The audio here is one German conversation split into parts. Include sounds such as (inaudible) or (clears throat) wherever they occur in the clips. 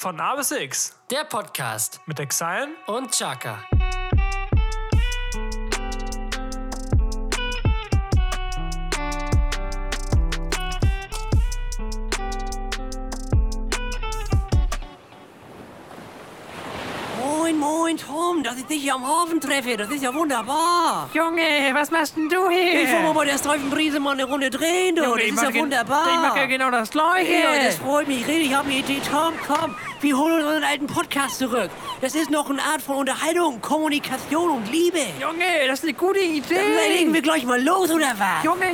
Von A bis X Der Podcast mit Exile. und Chaka. Moin, Tom, dass ich dich hier am Hafen treffe, das ist ja wunderbar. Junge, was machst denn du Ich hier? will mal bei der Streifenbrise mal eine Runde drehen, du. Junge, das ich ist ja wunderbar. Ich mache ja genau das Gleiche. Ja, das freut mich. Rede, ich habe eine Idee. Tom, komm, wir holen unseren alten Podcast zurück. Das ist noch eine Art von Unterhaltung, Kommunikation und Liebe. Junge, das ist eine gute Dann legen Idee. wir gleich mal los, oder was? Junge,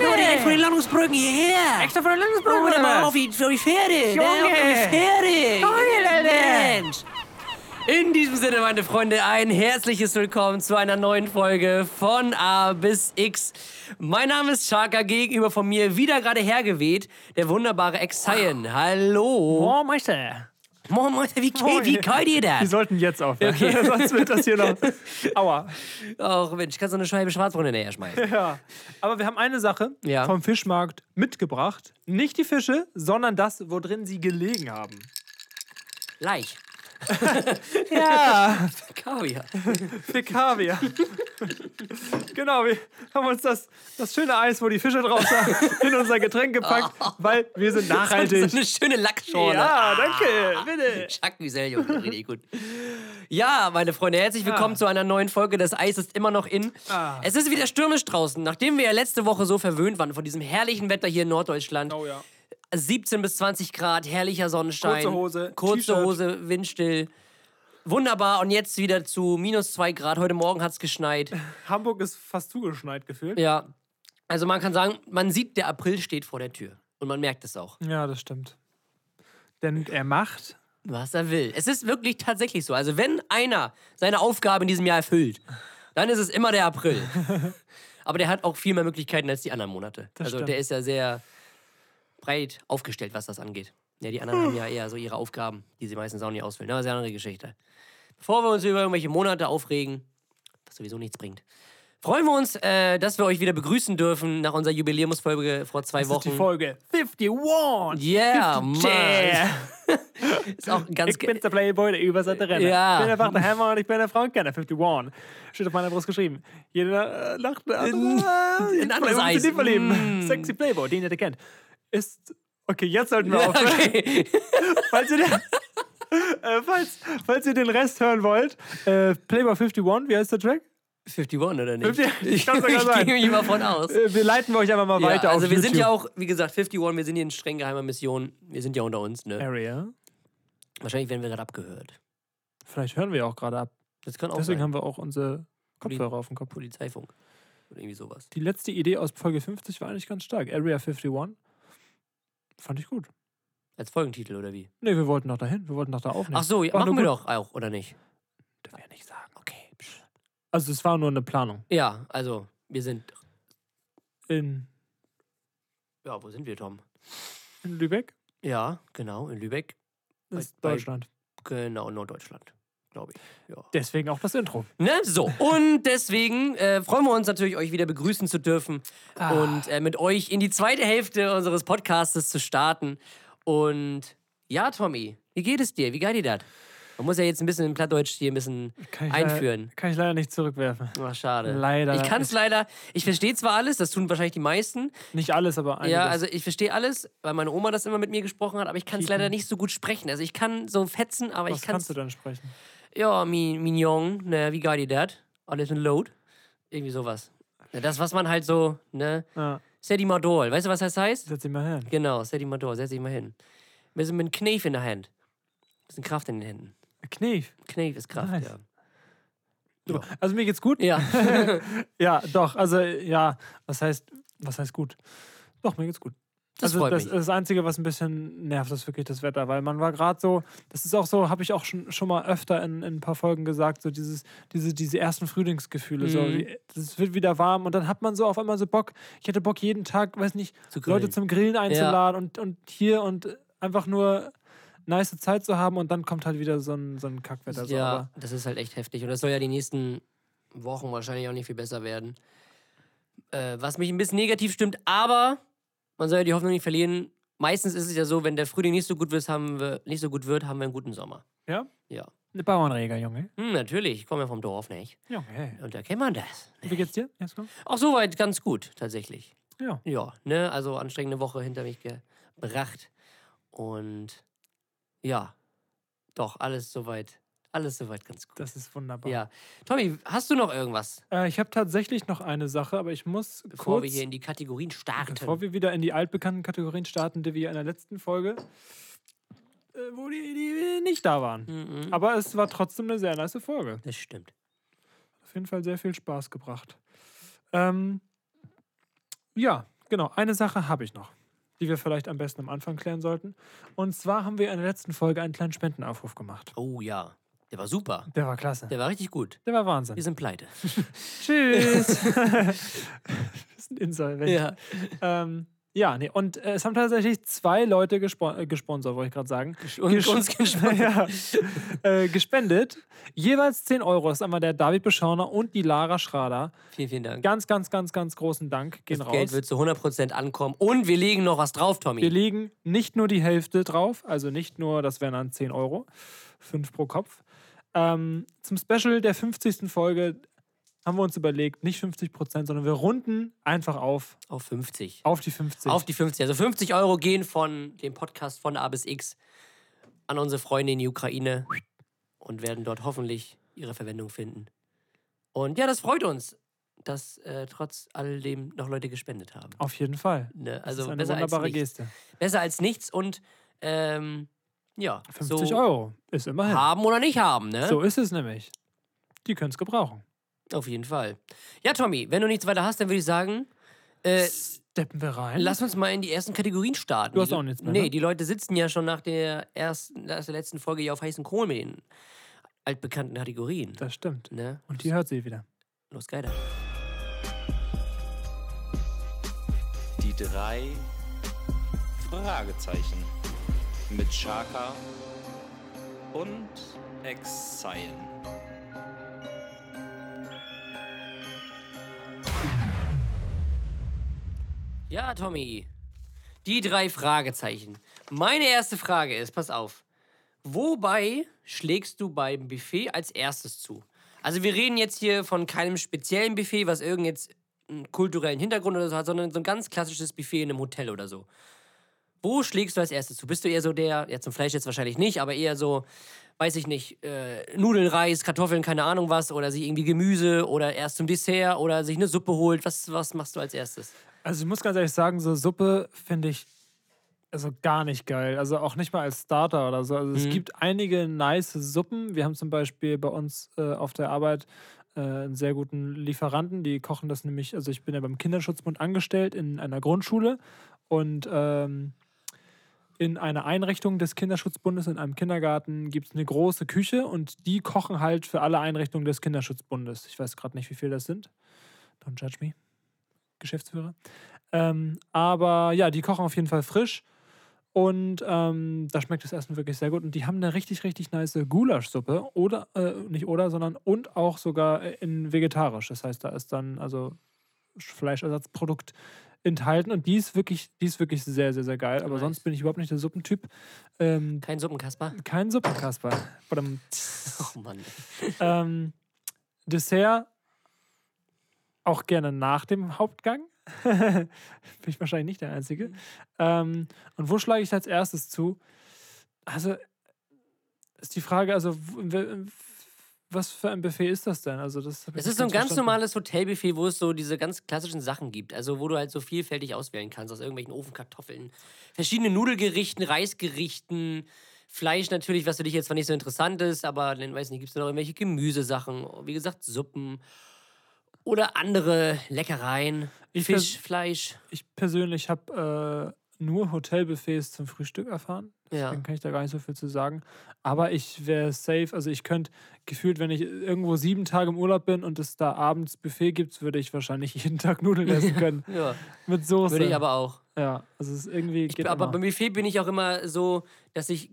Nur direkt von den Junge. Landungsbrücken hierher. Extra von der Landungsbrücke, Guck mal oder mal auf die, auf die Pferde. Junge. Ne, auf die Pferde. Geil. Mensch. In diesem Sinne, meine Freunde, ein herzliches Willkommen zu einer neuen Folge von A bis X. Mein Name ist Chaka, gegenüber von mir wieder gerade hergeweht, der wunderbare Ex-Cyan. Hallo. Oh, Meister. Moin, moin, wie, geht- wie kalt ihr Wir das? sollten jetzt aufhören. (laughs) Sonst wird das hier noch. (laughs) Aua. Ach Mensch, kannst du eine Scheibe Schwarzbrot hinterher schmeißen? Ja. Aber wir haben eine Sache Ja. vom Fischmarkt mitgebracht. Nicht die Fische, sondern das, wo drin sie gelegen haben. Leich. Ja, (laughs) Kaviar. für Kaviar. genau, wir haben uns das, das schöne Eis, wo die Fische drauf sind, in unser Getränk gepackt, (laughs) weil wir sind So nachhaltig. eine schöne Lackschorle. Ja, danke, bitte. Jacques Junge, richtig gut. Ja, meine Freunde, herzlich willkommen Ah. zu einer neuen Folge. Das Eis ist immer noch in. Ah. Es ist wieder stürmisch draußen. Nachdem wir ja letzte Woche so verwöhnt waren von diesem herrlichen Wetter hier in Norddeutschland. Oh ja. 17 bis 20 Grad, herrlicher Sonnenschein. Kurze Hose, Kurze. Hose, windstill. Wunderbar. Und jetzt wieder zu minus 2 Grad. Heute Morgen hat es geschneit. Hamburg ist fast zugeschneit gefühlt. Ja. Also man kann sagen, man sieht, der April steht vor der Tür. Und man merkt es auch. Ja, das stimmt. Denn er macht. was er will. Es ist wirklich tatsächlich so. Also wenn einer seine Aufgabe in diesem Jahr erfüllt, dann ist es immer der April. (laughs) Aber der hat auch viel mehr Möglichkeiten als die anderen Monate. also stimmt. der ist ja sehr breit aufgestellt, was das angeht. Ja, die anderen haben ja eher so ihre Aufgaben, die sie meistens auch nicht ausfüllen. Aber das ist eine andere Geschichte. Bevor wir uns über irgendwelche Monate aufregen, was sowieso nichts bringt, freuen wir uns, äh, dass wir euch wieder begrüßen dürfen nach unserer Jubiläumsfolge vor zwei Das Wochen. ist die Folge 51. Yeah, 50 Mann. (laughs) Ist auch ganz Ich bin der Playboy, der übersatte Renner. Ja. Ich bin einfach der Hammer und ich bin der Frauenkenner. 51. Steht auf meiner Brust geschrieben. Jeder äh, lacht. Äh, ein anderes Eis. Die verlieben. Mm. Sexy Playboy, den ihr kennt. Ist. Okay, jetzt sollten wir (laughs) aufhören. Okay. (laughs) Falls ihr den, (laughs) äh, falls, falls ihr den Rest hören wollt, äh, Playboy 51, wie heißt der Track? 51 oder nicht? 50 ich kann sogar sein. gehe mich mal von aus. Äh, wir leiten wir euch einfach mal Ja, weiter also wir YouTube. sind ja auch, wie gesagt, 51, wir sind hier in streng geheimer Mission. Wir sind ja unter uns, ne? Area. Wahrscheinlich werden wir gerade abgehört. Vielleicht hören wir auch gerade ab. Das kann auch Deswegen sein. haben wir auch unsere Kopfhörer auf dem Kopf. Polizeifunk. Oder irgendwie sowas. Die letzte Idee aus Folge 50 war eigentlich ganz stark. Area 51. Fand ich gut. Als Folgentitel oder wie? Nee, wir wollten noch dahin. Wir wollten noch da aufnehmen. Ach so, ja, machen wir doch auch, oder nicht? Dürfen wir nicht sagen. Okay. psch. Also es war nur eine Planung. Ja, also, wir sind. In, Ja, wo sind wir, Tom? in Lübeck Ja, genau, in Lübeck. ist bei- Deutschland. Genau, Norddeutschland, glaube ich. Ja. Deswegen auch das Intro. Ne? So, und deswegen äh, freuen wir uns natürlich, euch wieder begrüßen zu dürfen und äh, mit euch in die zweite Hälfte unseres Podcastes zu starten. Und ja, Tommy, wie geht es dir? Wie geht dir das? Man muss ja jetzt ein bisschen in Plattdeutsch hier ein bisschen Kann ich einführen. Leider, kann ich leider nicht zurückwerfen. Ach, schade. Leider. Ich kann es leider, ich verstehe zwar alles, das tun wahrscheinlich die meisten. Nicht alles, aber einiges. Ja, also ich verstehe alles, weil meine Oma das immer mit mir gesprochen hat, aber ich kann es leider nicht so gut sprechen. Also ich kann so fetzen, aber Was ich kann kannst du dann sprechen? Ja, mein, mein Jung, ne, wie geht dir das? Alles in Load? Irgendwie sowas. Ja, das, was man halt so, ne? Ja, Sedimador. Weißt du, was das heißt? setz dich mal hin. Genau, Sedimador, setz dich mal hin. Wir sind mit einem Knief in der Hand. Bisschen Kraft in den Händen. Knief. Knief ist Kraft, Nice. ja. Du, Also mir geht's gut. Ja, (laughs) Ja, doch. Also ja, was heißt, was heißt gut? Doch, mir geht's gut. Das also das, das Einzige, was ein bisschen nervt, ist wirklich das Wetter, weil man war gerade so, das ist auch so, habe ich auch schon, schon mal öfter in, in ein paar Folgen gesagt, so dieses, diese, diese ersten Frühlingsgefühle, so, Mhm. wie- es wird wieder warm und dann hat man so auf einmal so Bock, ich hätte Bock jeden Tag, weiß nicht, Zu. Leute zum Grillen einzuladen und, und hier und einfach nur nice Zeit zu haben und dann kommt halt wieder so ein, so ein Kackwetter. So, ja, aber das ist halt echt heftig. Und das soll ja die nächsten Wochen wahrscheinlich auch nicht viel besser werden. Äh, was mich ein bisschen negativ stimmt, aber man soll ja die Hoffnung nicht verlieren. meistens ist es ja so, wenn der Frühling nicht so gut wird, haben wir, nicht so gut wird, haben wir einen guten Sommer. Ja? Ja. Eine Bauernreger, Junge. Hm, natürlich, ich komme ja vom Dorf, nicht? Junge, hey. Und da kennt man das. Wie geht's dir? Auch soweit ganz gut, tatsächlich. Ja. Ja, ne, also anstrengende Woche hinter mich gebracht. Und ja, doch, alles soweit, alles soweit ganz gut. Das ist wunderbar. Ja. Tommy, hast du noch irgendwas, Äh, ich habe tatsächlich noch eine Sache, aber ich muss bevor kurz, wir hier in die Kategorien starten? bevor wir wieder in die altbekannten Kategorien starten, die wir in der letzten Folge, äh, wo die, die nicht da waren. Mhm, Aber es war trotzdem eine sehr nice Folge. das stimmt. Auf jeden Fall sehr viel Spaß gebracht. Ähm, ja, genau. Eine Sache habe ich noch, die wir vielleicht am besten am Anfang klären sollten. Und zwar haben wir in der letzten Folge einen kleinen Spendenaufruf gemacht. Oh ja, der war super. Der war klasse. Der war richtig gut. Der war Wahnsinn. Wir sind pleite. (laughs) (laughs) Tschüss. (laughs) wir sind insolvent. Ja. Ähm, ja, nee, und äh, es haben tatsächlich zwei Leute gespon äh, gesponsert, wollte ich gerade sagen. Und Gesch- uns gespannt. ja, äh, gespendet. Jeweils 10 Euro. Das ist einmal der David Beschauner und die Lara Schrader. Vielen, vielen Dank. Ganz, ganz, ganz, ganz großen Dank. Gehen Das raus. Geld wird zu 100% ankommen. Und wir legen noch was drauf, Tommy. Wir legen nicht nur die Hälfte drauf, also nicht nur, das wären dann 10 Euro, 5 pro Kopf. Ähm, zum Special der 50. Folge haben wir uns überlegt, nicht 50 Prozent, sondern wir runden einfach auf, Auf 50. auf die 50. Auf die 50. Also 50 Euro gehen von dem Podcast von A bis X an unsere Freunde in die Ukraine und werden dort hoffentlich ihre Verwendung finden. Und ja, das freut uns, dass äh, trotz alledem noch Leute gespendet haben. Auf jeden Fall. Ne? Das Also ist eine besser als wunderbare nichts. Geste. Besser als nichts und ähm, ja, 50 so Euro ist immerhin. haben oder nicht haben, ne? So ist es nämlich. Die können es gebrauchen. Auf jeden Fall. Ja, Tommy, wenn du nichts weiter hast, dann würde ich sagen, äh, Steppen wir rein. Lass uns mal in die ersten Kategorien starten. Du hast auch nichts mehr, Nee, ne? die Leute sitzen ja schon nach der ersten, nach der letzten Folge hier auf heißen Kohlen mit den altbekannten Kategorien. das stimmt. Ne? Und die hört sie wieder. Los, geil. Die drei Fragezeichen mit Shaka und Exile. Ja, Tommy. Die drei Fragezeichen. Meine erste Frage ist, pass auf. Wobei schlägst du beim Buffet als erstes zu? Also wir reden jetzt hier von keinem speziellen Buffet, was irgend jetzt einen kulturellen Hintergrund oder so hat, sondern so ein ganz klassisches Buffet in einem Hotel oder so. Wo schlägst du als erstes zu? Bist du eher so der, ja zum Fleisch jetzt wahrscheinlich nicht, aber eher so, weiß ich nicht, äh, Nudeln, Reis, Kartoffeln, keine Ahnung was, oder sich irgendwie Gemüse oder erst zum Dessert oder sich eine Suppe holt. Was, was machst du als erstes? Also ich muss ganz ehrlich sagen, so Suppe finde ich also gar nicht geil. Also auch nicht mal als Starter oder so. Also es Mhm. gibt einige nice Suppen. Wir haben zum Beispiel bei uns äh, auf der Arbeit äh, einen sehr guten Lieferanten, die kochen das nämlich, also ich bin ja beim Kinderschutzbund angestellt in einer Grundschule und ähm, in einer Einrichtung des Kinderschutzbundes, in einem Kindergarten, gibt es eine große Küche und die kochen halt für alle Einrichtungen des Kinderschutzbundes. Ich weiß gerade nicht, wie viel das sind. Don't judge me. Geschäftsführer. Ähm, aber ja, die kochen auf jeden Fall frisch. Und ähm, da schmeckt das Essen wirklich sehr gut. Und die haben eine richtig, richtig nice Gulaschsuppe. Oder, äh, nicht oder, sondern und auch sogar in vegetarisch. Das heißt, da ist dann also Fleischersatzprodukt enthalten. Und die ist wirklich, die ist wirklich sehr, sehr, sehr geil. Aber Nice. sonst bin ich überhaupt nicht der Suppentyp. Ähm, Kein Suppenkasper? kein Suppenkasper. (laughs) Oh Mann. Ähm, Dessert auch gerne nach dem Hauptgang. (laughs) Bin ich wahrscheinlich nicht der Einzige. Ähm, und wo schlage ich als erstes zu? Also ist die Frage, also was für ein Buffet ist das denn? Also das Es ist so ein ganz verstanden. normales Hotelbuffet, wo es so diese ganz klassischen Sachen gibt. Also wo du halt so vielfältig auswählen kannst aus irgendwelchen Ofenkartoffeln, verschiedene Nudelgerichten, Reisgerichten, Fleisch natürlich, was für dich jetzt zwar nicht so interessant ist, aber dann weiß nicht, gibt es noch irgendwelche Gemüsesachen, wie gesagt, Suppen oder andere Leckereien, Ich Fisch, Fleisch. Ich persönlich habe äh, nur Hotelbuffets zum Frühstück erfahren. Ja. Deswegen kann ich da gar nicht so viel zu sagen. Aber ich wäre safe, also ich könnte gefühlt, wenn ich irgendwo sieben Tage im Urlaub bin und es da abends Buffet gibt, würde ich wahrscheinlich (laughs) jeden Tag Nudeln (laughs) essen können. Ja, mit Soße. würde ich aber auch. Ja, also es ist irgendwie Ich, geht aber immer. beim Buffet bin ich auch immer so, dass ich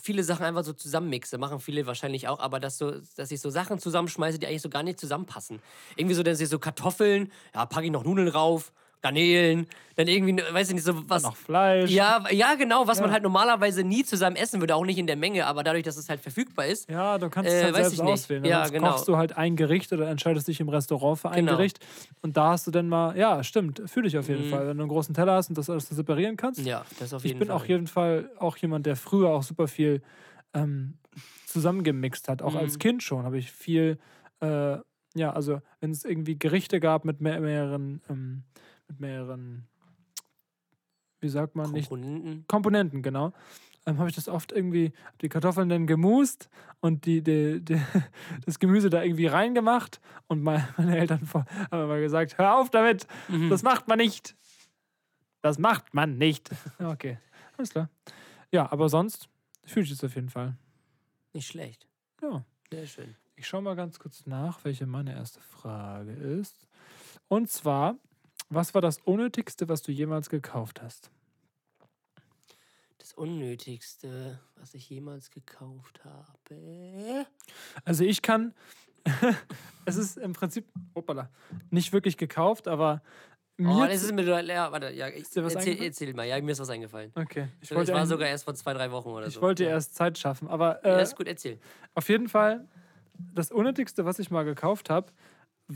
viele Sachen einfach so zusammenmixe. Machen viele wahrscheinlich auch, aber dass, so, dass ich so Sachen zusammenschmeiße, die eigentlich so gar nicht zusammenpassen. Irgendwie so, dass ich so Kartoffeln, ja, packe ich noch Nudeln rauf, Garnelen, dann irgendwie, weiß ich nicht, so was. Noch Fleisch. Ja, ja, genau, was man Ja. halt normalerweise nie zusammen essen würde, auch nicht in der Menge, aber dadurch, dass es halt verfügbar ist. Ja, du kannst Äh, es halt selbst ich auswählen. Ja, Sonst genau. kochst du halt ein Gericht oder entscheidest dich im Restaurant für ein Genau. Gericht. Und da hast du dann mal, ja, stimmt, fühle ich auf jeden Mhm. Fall. Wenn du einen großen Teller hast und das alles separieren kannst. Ja, das auf ich jeden bin Fall. auf jeden Fall auch jemand, der früher auch super viel ähm, zusammengemixt hat. Auch Mhm. als Kind schon habe ich viel, äh, ja, also wenn es irgendwie Gerichte gab mit mehr, mehreren, ähm, mit mehreren, wie sagt man, nicht Komponenten. Komponenten, genau. Ähm, habe ich das oft irgendwie, die Kartoffeln dann gemust und die, die, die, (laughs) das Gemüse da irgendwie reingemacht und mein, (laughs) meine Eltern haben immer gesagt, hör auf damit, Mhm. das macht man nicht. Das macht man nicht. Okay, alles klar. Ja, aber sonst fühle ich es auf jeden Fall. Nicht schlecht. Ja, Sehr schön. ich schaue mal ganz kurz nach, welche meine erste Frage ist. Und zwar, was war das Unnötigste, was du jemals gekauft hast? Das Unnötigste, was ich jemals gekauft habe. Also ich kann, (laughs) es ist im Prinzip, hoppala, nicht wirklich gekauft, aber mir... Oh, das ist mir. Ja, warte, ja, ich, erzähl, erzähl mal. Ja, mir ist was eingefallen. okay, ich wollte, war eigentlich- sogar erst vor zwei, drei Wochen oder ich so. wollte ja. erst Zeit schaffen, aber Ja, äh, ist gut, erzähl. auf jeden Fall, das Unnötigste, was ich mal gekauft habe,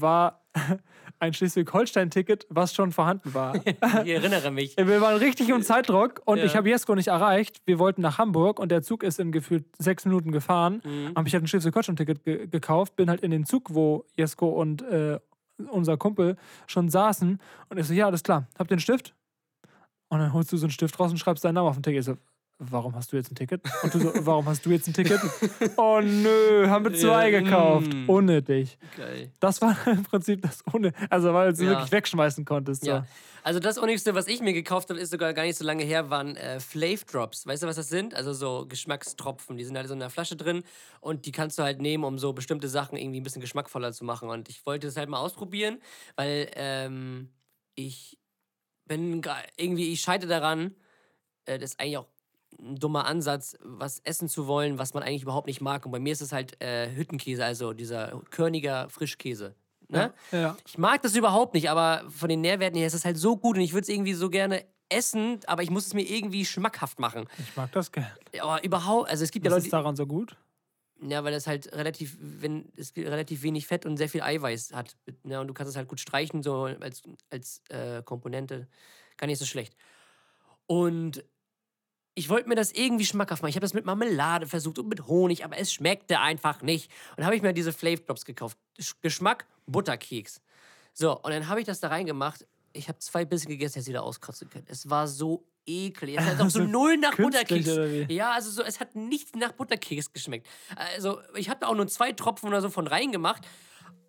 war (laughs) ein Schleswig-Holstein-Ticket, was schon vorhanden war. (laughs) Ich erinnere mich. (laughs) Wir waren richtig im Zeitdruck und Ja. ich habe Jesko nicht erreicht. Wir wollten nach Hamburg und der Zug ist in gefühlt sechs Minuten gefahren. Mhm. Aber ich hatte ein Schleswig-Holstein-Ticket ge gekauft, bin halt in den Zug, wo Jesko und äh, unser Kumpel schon saßen. Und ich so, ja, alles klar, habt ihr einen Stift? Und dann holst du so einen Stift raus und schreibst deinen Namen auf den Ticket. Ich so, warum hast du jetzt ein Ticket? Und du so, warum hast du jetzt ein Ticket? (laughs) oh nö, haben wir zwei Ja, gekauft. mm. Unnötig. Geil. Das war im Prinzip das Unnötige. Also, weil du Ja. wirklich wegschmeißen konntest. So. Ja. Also das Unnigste, was ich mir gekauft habe, ist sogar gar nicht so lange her, waren äh, Flav Drops. Weißt du, was das sind? Also so Geschmackstropfen. Die sind halt so in einer Flasche drin und die kannst du halt nehmen, um so bestimmte Sachen irgendwie ein bisschen geschmackvoller zu machen. Und ich wollte das halt mal ausprobieren, weil ähm, ich bin irgendwie, ich scheite daran, äh, das ist eigentlich auch ein dummer Ansatz, was essen zu wollen, was man eigentlich überhaupt nicht mag. Und bei mir ist es halt äh, Hüttenkäse, also dieser körniger Frischkäse. Ne? Ja. Ich mag das überhaupt nicht, aber von den Nährwerten her ist es halt so gut und ich würde es irgendwie so gerne essen, aber ich muss es mir irgendwie schmackhaft machen. Ich mag das gerne. Aber überhaupt, also es gibt ja Was Leute, ist daran so gut? ja, weil das halt relativ, wenn es relativ wenig Fett und sehr viel Eiweiß hat. Ne, und du kannst es halt gut streichen, so als, als äh, Komponente. Gar nicht so schlecht. Und ich wollte mir das irgendwie schmackhaft machen. Ich habe das mit Marmelade versucht und mit Honig, aber es schmeckte einfach nicht. Und dann habe ich mir diese Flav Drops gekauft. Sch- Geschmack Butterkeks. So, und dann habe ich das da reingemacht. Ich habe zwei Bissen gegessen, hätte sie da auskotzen können. Es war so eklig. Es hat auch so (laughs) null nach künstlich, Butterkeks. Ja, also so, es hat nichts nach Butterkeks geschmeckt. Also, ich habe da auch nur zwei Tropfen oder so von reingemacht.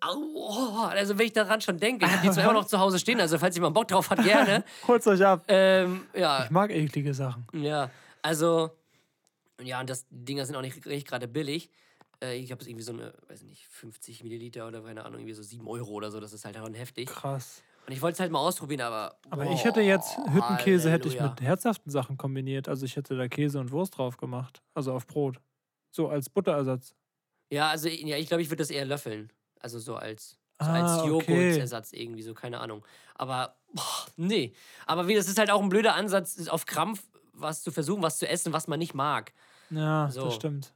Au, oh, also, wenn ich daran schon denke, ich habe die zwar immer (laughs) noch zu Hause stehen, also falls jemand Bock drauf hat, gerne. (laughs) Holt's euch ab. ähm, ja, Ich mag eklige Sachen. ja, also, ja, und das, Dinger sind auch nicht, nicht gerade billig. Äh, ich habe es irgendwie so eine, weiß nicht, 50 Milliliter oder keine Ahnung, irgendwie so 7 Euro oder so. Das ist halt schon heftig. Krass. Und ich wollte es halt mal ausprobieren, aber. Aber boah, ich hätte jetzt Hüttenkäse hätte ich Halleluja. mit herzhaften Sachen kombiniert. Also ich hätte da Käse und Wurst drauf gemacht. Also auf Brot. So als Butterersatz. Ja, also, ja, ich glaube, ich würde das eher löffeln. Also so als, so Ah, als okay. Joghurtersatz irgendwie, so, keine Ahnung. Aber, boah, nee. Aber wie, das ist halt auch ein blöder Ansatz, auf Krampf was zu versuchen, was zu essen, was man nicht mag. Ja, So. das stimmt.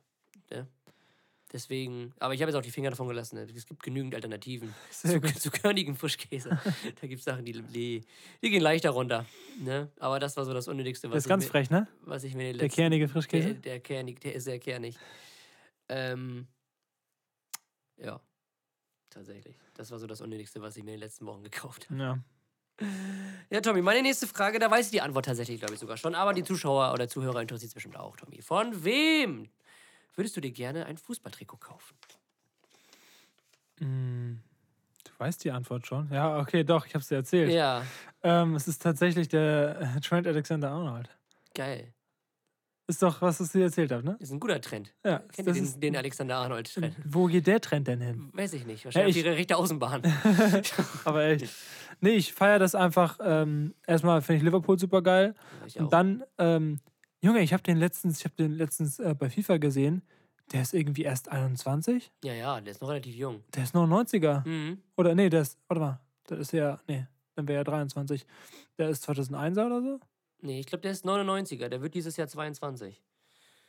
Deswegen, aber ich habe jetzt auch die Finger davon gelassen. ne? Es gibt genügend Alternativen (laughs) Sehr zu, gut. zu körnigen Frischkäse. (laughs) da gibt es Sachen, die, die, die gehen leichter runter. Ne? Aber das war so das Unnötigste, was, Das ist ganz mir, frech, ne? was ich mir den Der letzten... kernige der, Frischkäse. der kernig, der ist sehr kernig. Ähm, ja, tatsächlich. Das war so das Unnötigste, was ich mir in den letzten Wochen gekauft habe. Ja. Ja, Tommy, meine nächste Frage, da weiß ich die Antwort tatsächlich, glaube ich, sogar schon. Aber die Zuschauer oder Zuhörer interessiert es bestimmt auch, Tommy. Von wem würdest du dir gerne ein Fußballtrikot kaufen? Mm, Du weißt die Antwort schon. Ja, okay, doch, ich habe es dir erzählt. Ja, Ähm, es ist tatsächlich der äh, Trent Alexander Arnold. geil. Ist doch, was ich dir erzählt habe, ne? Ist ein guter Trend. Ja, Kennt ihr den, den Alexander Arnold-Trend? (laughs) wo geht der Trend denn hin? Weiß ich nicht. Wahrscheinlich ich- auf die rechte Außenbahn. (laughs) Aber echt. Nee, ich feiere das einfach. Ähm, erstmal finde ich Liverpool super geil. Ich auch. Und dann, ähm, Junge, ich habe den letztens, ich habe den letztens äh, bei FIFA gesehen. Der ist irgendwie erst 21. ja, ja, der ist noch relativ jung. Der ist noch ein 90er. Mhm. Oder nee, der ist, warte mal, das ist ja, nee, dann wäre er 23. Der ist 2001er oder so, Nee, ich glaube, der ist 99er. Der wird dieses Jahr 22.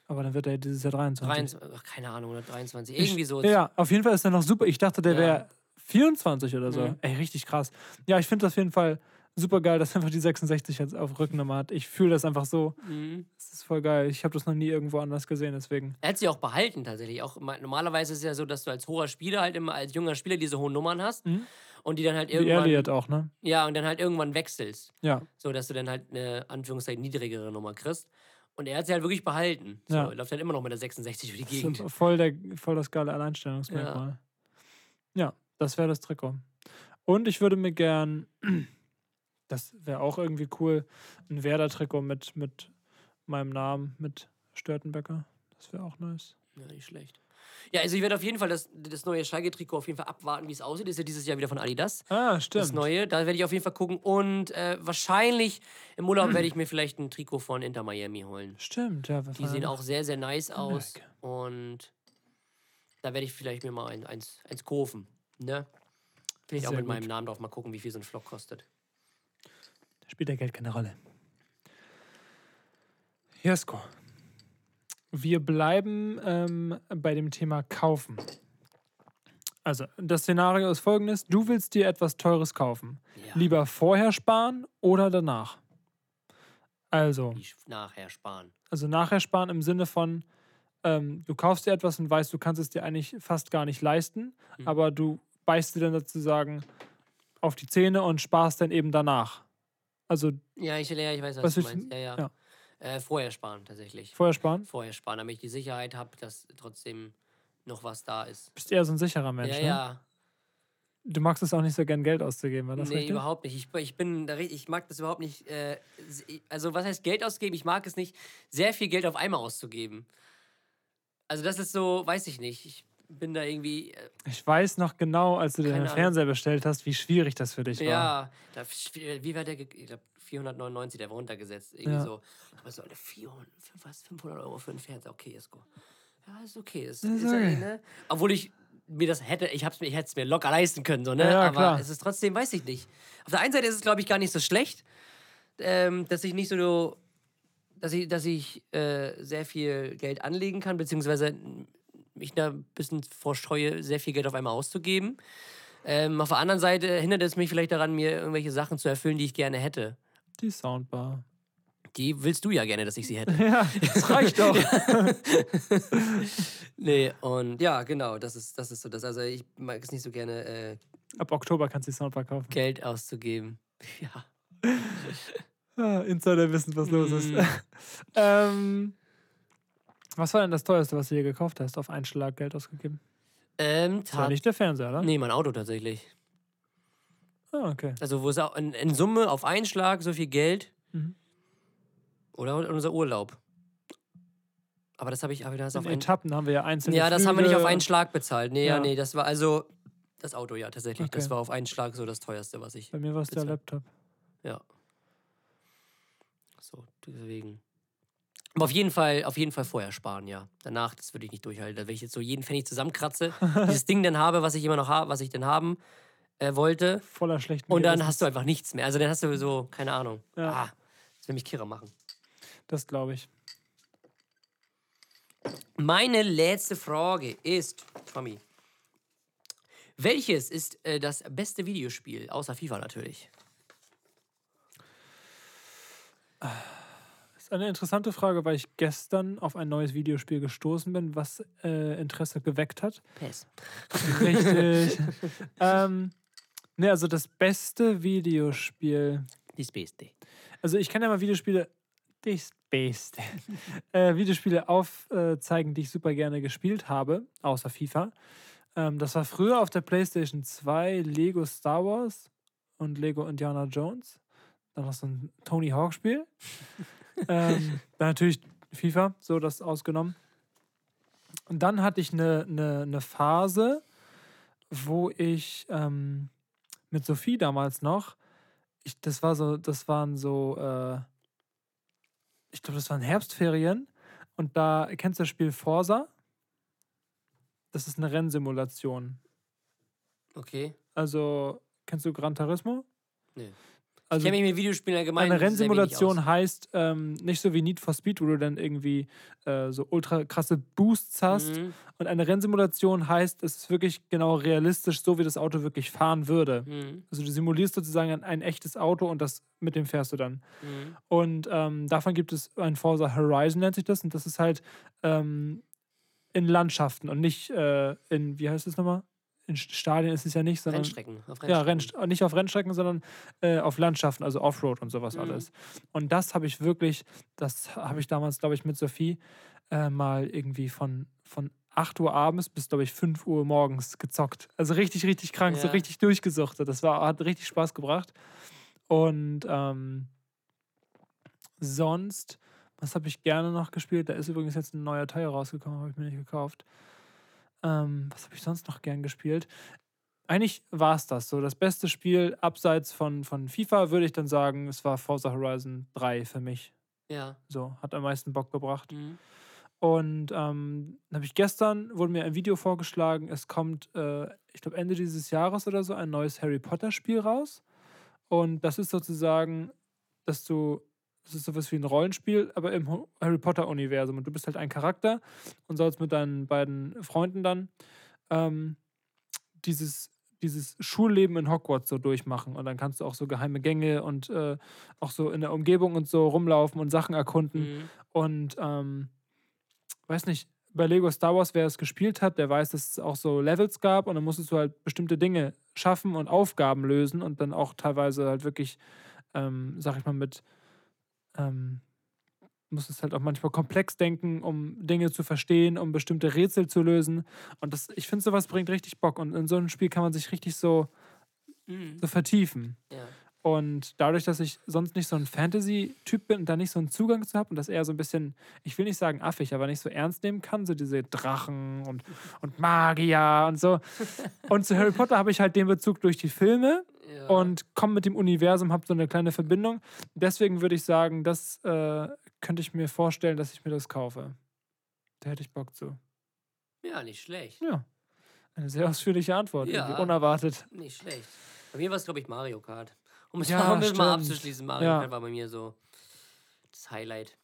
aber dann wird er dieses Jahr 23. 23 ach, keine Ahnung, oder 23. Ich- Irgendwie so. Ja, auf jeden Fall ist er noch super. Ich dachte, der Ja. wäre 24 oder so. Mhm. Ey, richtig krass. Ja, ich finde das auf jeden Fall super geil, dass einfach die 66 jetzt auf Rückennummer hat. Ich fühle das einfach so. Mhm. Das ist voll geil. Ich habe das noch nie irgendwo anders gesehen, deswegen. Er hat sie auch behalten tatsächlich. Auch ma- normalerweise ist es ja so, dass du als hoher Spieler halt immer als junger Spieler diese hohen Nummern hast Mhm. Und die dann halt irgendwann Elliot auch, ne? ja und dann halt irgendwann wechselst, Ja. so dass du dann halt eine Anführungszeichen niedrigere Nummer kriegst. Und er hat sie halt wirklich behalten. So, Ja. läuft halt immer noch mit der 66 durch die Das ist Gegend. voll, der, voll das geile Alleinstellungsmerkmal. Ja, das wäre das Trikot. Und ich würde mir gern, (clears throat) das wäre auch irgendwie cool, ein Werder-Trikot mit, mit meinem Namen, mit Störtenbecker. Das wäre auch nice. Ja, nicht schlecht. Ja, also ich werde auf jeden Fall das, das neue Schalke-Trikot auf jeden Fall abwarten, wie es aussieht. Ist ja dieses Jahr wieder von Adidas. Ah, Das stimmt. neue. Da werde ich auf jeden Fall gucken. Und äh, wahrscheinlich im Urlaub werde ich mir vielleicht ein Trikot von Inter Miami holen. Stimmt, ja. Die sehen auch sehr, sehr nice aus. Ecke. Und da werde ich vielleicht mir mal ein, eins, eins kaufen. Ne? Vielleicht auch mit meinem gut. Namen drauf. Mal gucken, wie viel so ein Flock kostet. Da spielt der Geld keine Rolle. Jesko. Wir bleiben ähm, bei dem Thema Kaufen. Also, das Szenario ist folgendes: Du willst dir etwas Teures kaufen. Ja. Lieber vorher sparen oder danach? Also, nachher sparen. also nachher sparen im Sinne von, ähm, du kaufst dir etwas und weißt, du kannst es dir eigentlich fast gar nicht leisten, Hm. aber du beißt dir dann sozusagen auf die Zähne und sparst dann eben danach. Also Ja, ich, ja, ich weiß, was Was du meinst. Ja, ja. ja. Äh, vorher sparen, tatsächlich. vorher sparen. Vorher sparen, damit ich die Sicherheit habe, dass trotzdem noch was da ist. Bist eher so ein sicherer Mensch, ja, ne? ja. Du magst es auch nicht so gern Geld auszugeben, war das nee, richtig? überhaupt nicht. Ich, ich bin ich mag das überhaupt nicht. Äh, also, was heißt Geld ausgeben? Ich mag es nicht, sehr viel Geld auf einmal auszugeben. Also, das ist so, weiß ich nicht. Ich bin da irgendwie. Äh, Ich weiß noch genau, als du den. Fernseher bestellt hast, wie schwierig das für dich war. ja, wie war der? Ich glaube, 499, der war runtergesetzt. Irgendwie Ja. so. Aber so, Alter, 400, was, 500 Euro für einen Fernseher. Okay, ist gut. Ja, ist okay. Ist, Ist okay. ne? Obwohl ich mir das hätte, ich, hab's mir, ich hätte es mir locker leisten können, so, ne? Ja, ja, Aber klar. es ist trotzdem, weiß ich nicht. Auf der einen Seite ist es, glaube ich, gar nicht so schlecht, ähm, dass ich nicht so, dass ich, dass ich äh, sehr viel Geld anlegen kann, beziehungsweise mich da ein bisschen vorstreue, sehr viel Geld auf einmal auszugeben. Ähm, auf der anderen Seite hindert es mich vielleicht daran, mir irgendwelche Sachen zu erfüllen, die ich gerne hätte. Die Soundbar. Die willst du ja gerne, dass ich sie hätte. (laughs) Ja, das reicht doch. (laughs) nee, und ja, genau, das ist, das ist so das. Also ich mag es nicht so gerne, äh, Ab Oktober kannst du die Soundbar kaufen. Geld auszugeben. (laughs) Ja. Ah, Insider wissen, was los ist. Mm. ähm, was war denn das teuerste, was du dir gekauft hast? Auf einen Schlag Geld ausgegeben? Ähm, Das war nicht der Fernseher, oder? Nee, mein Auto tatsächlich. Ah, okay. Also, wo es auch in, in Summe auf einen Schlag so viel Geld. Mhm. Oder unser Urlaub. Aber das habe ich aber das In auf einen Etappen haben wir ja einzelne Ja, das haben wir nicht auf Flüge einen Schlag bezahlt. Nee, ja, Ja. nee, das war also das Auto, ja, tatsächlich. Das Okay. war auf einen Schlag so das teuerste, was ich. Bei mir war es der. Laptop. Ja. So, deswegen. Aber auf jeden Fall, auf jeden Fall vorher sparen, ja. Danach, das würde ich nicht durchhalten. Da, wenn ich jetzt so jeden Pfennig zusammenkratze, (laughs) dieses Ding dann habe, was ich immer noch habe, was ich denn haben äh, wollte, Voller schlechten und dann hast du einfach nichts mehr. Also dann hast du so, keine Ahnung. Ja. Ah, das will mich kirre machen. Das glaube ich. Meine letzte Frage ist, Tommy, welches ist äh, das beste Videospiel, außer FIFA natürlich? Das ist eine interessante Frage, weil ich gestern auf ein neues Videospiel gestoßen bin, was äh, Interesse geweckt hat. PES. Richtig. (laughs) ähm, ne, also das beste Videospiel. Das Beste. Also ich kann ja mal Videospiele. Das Beste. (laughs) äh, Videospiele aufzeigen, die ich super gerne gespielt habe, außer FIFA. Ähm, das war früher auf der PlayStation 2 Lego Star Wars und Lego Indiana Jones. Dann noch so ein Tony Hawk-Spiel. (laughs) ähm, dann natürlich FIFA, so das ausgenommen. Und dann hatte ich eine, eine, eine Phase, wo ich ähm, mit Sophie damals noch, ich, das war so, das waren so, äh, ich glaube, das waren Herbstferien. Und da kennst du das Spiel Forsa? Das ist eine Rennsimulation. Okay. Also, kennst du Gran Turismo? Nö. Also ich kenne mich mit Videospielen allgemein eine Rennsimulation heißt ähm, nicht so wie Need for Speed, wo du dann irgendwie äh, so ultra krasse Boosts hast. Mhm. Und eine Rennsimulation heißt, es ist wirklich genau realistisch, so wie das Auto wirklich fahren würde. Mhm. Also du simulierst sozusagen ein, ein echtes Auto und das mit dem fährst du dann. Mhm. Und ähm, davon gibt es ein Forza Horizon, nennt sich das. Und das ist halt ähm, in Landschaften und nicht äh, in, wie heißt es nochmal? In St- Stadien ist es ja nicht, sondern. Rennstrecken. Auf Ja, Rennstrecken. Rennst nicht auf Rennstrecken, sondern äh, auf Landschaften, also Offroad und sowas Mhm. alles. Und das habe ich wirklich, das habe ich damals, glaube ich, mit Sophie äh, mal irgendwie von, von 8 Uhr abends bis, glaube ich, 5 Uhr morgens gezockt. Also richtig, richtig krank, so Ja. richtig durchgesuchtet. Das war, hat richtig Spaß gebracht. Und ähm, sonst, was habe ich gerne noch gespielt? Da ist übrigens jetzt ein neuer Teil rausgekommen, habe ich mir nicht gekauft. Ähm, was habe ich sonst noch gern gespielt? Eigentlich war es das. So, das beste Spiel abseits von, von FIFA würde ich dann sagen, es war Forza Horizon 3 für mich. Ja. So, hat am meisten Bock gebracht. Mhm. Und ähm, dann habe ich gestern, wurde mir ein Video vorgeschlagen, es kommt, äh, ich glaube, Ende dieses Jahres oder so, ein neues Harry Potter-Spiel raus. Und das ist sozusagen, dass du, das ist sowas wie ein Rollenspiel, aber im Harry Potter-Universum. Und du bist halt ein Charakter und sollst mit deinen beiden Freunden dann ähm, dieses, dieses Schulleben in Hogwarts so durchmachen. Und dann kannst du auch so geheime Gänge und äh, auch so in der Umgebung und so rumlaufen und Sachen erkunden. Mhm. Und ähm, weiß nicht, bei Lego Star Wars, wer es gespielt hat, der weiß, dass es auch so Levels gab und dann musstest du halt bestimmte Dinge schaffen und Aufgaben lösen und dann auch teilweise halt wirklich, ähm, sag ich mal, mit, ähm, musstest halt auch manchmal komplex denken, um Dinge zu verstehen, um bestimmte Rätsel zu lösen. Und das, ich finde, sowas bringt richtig Bock. Und in so einem Spiel kann man sich richtig so, Mhm. so vertiefen. Ja. Und dadurch, dass ich sonst nicht so ein Fantasy-Typ bin und da nicht so einen Zugang zu habe und das eher so ein bisschen, ich will nicht sagen affig, aber nicht so ernst nehmen kann, so diese Drachen und, und Magier und so. Und zu Harry Potter habe ich halt den Bezug durch die Filme ja. und komme mit dem Universum, habe so eine kleine Verbindung. Deswegen würde ich sagen, das äh, könnte ich mir vorstellen, dass ich mir das kaufe. Da hätte ich Bock zu. ja, nicht schlecht. Ja. Eine sehr ausführliche Antwort. Ja. Unerwartet. Nicht schlecht. Bei mir war es, glaube ich, Mario Kart. Um es Ja, mal, mal abzuschließen, Mario Ja. Kart war bei mir so das Highlight.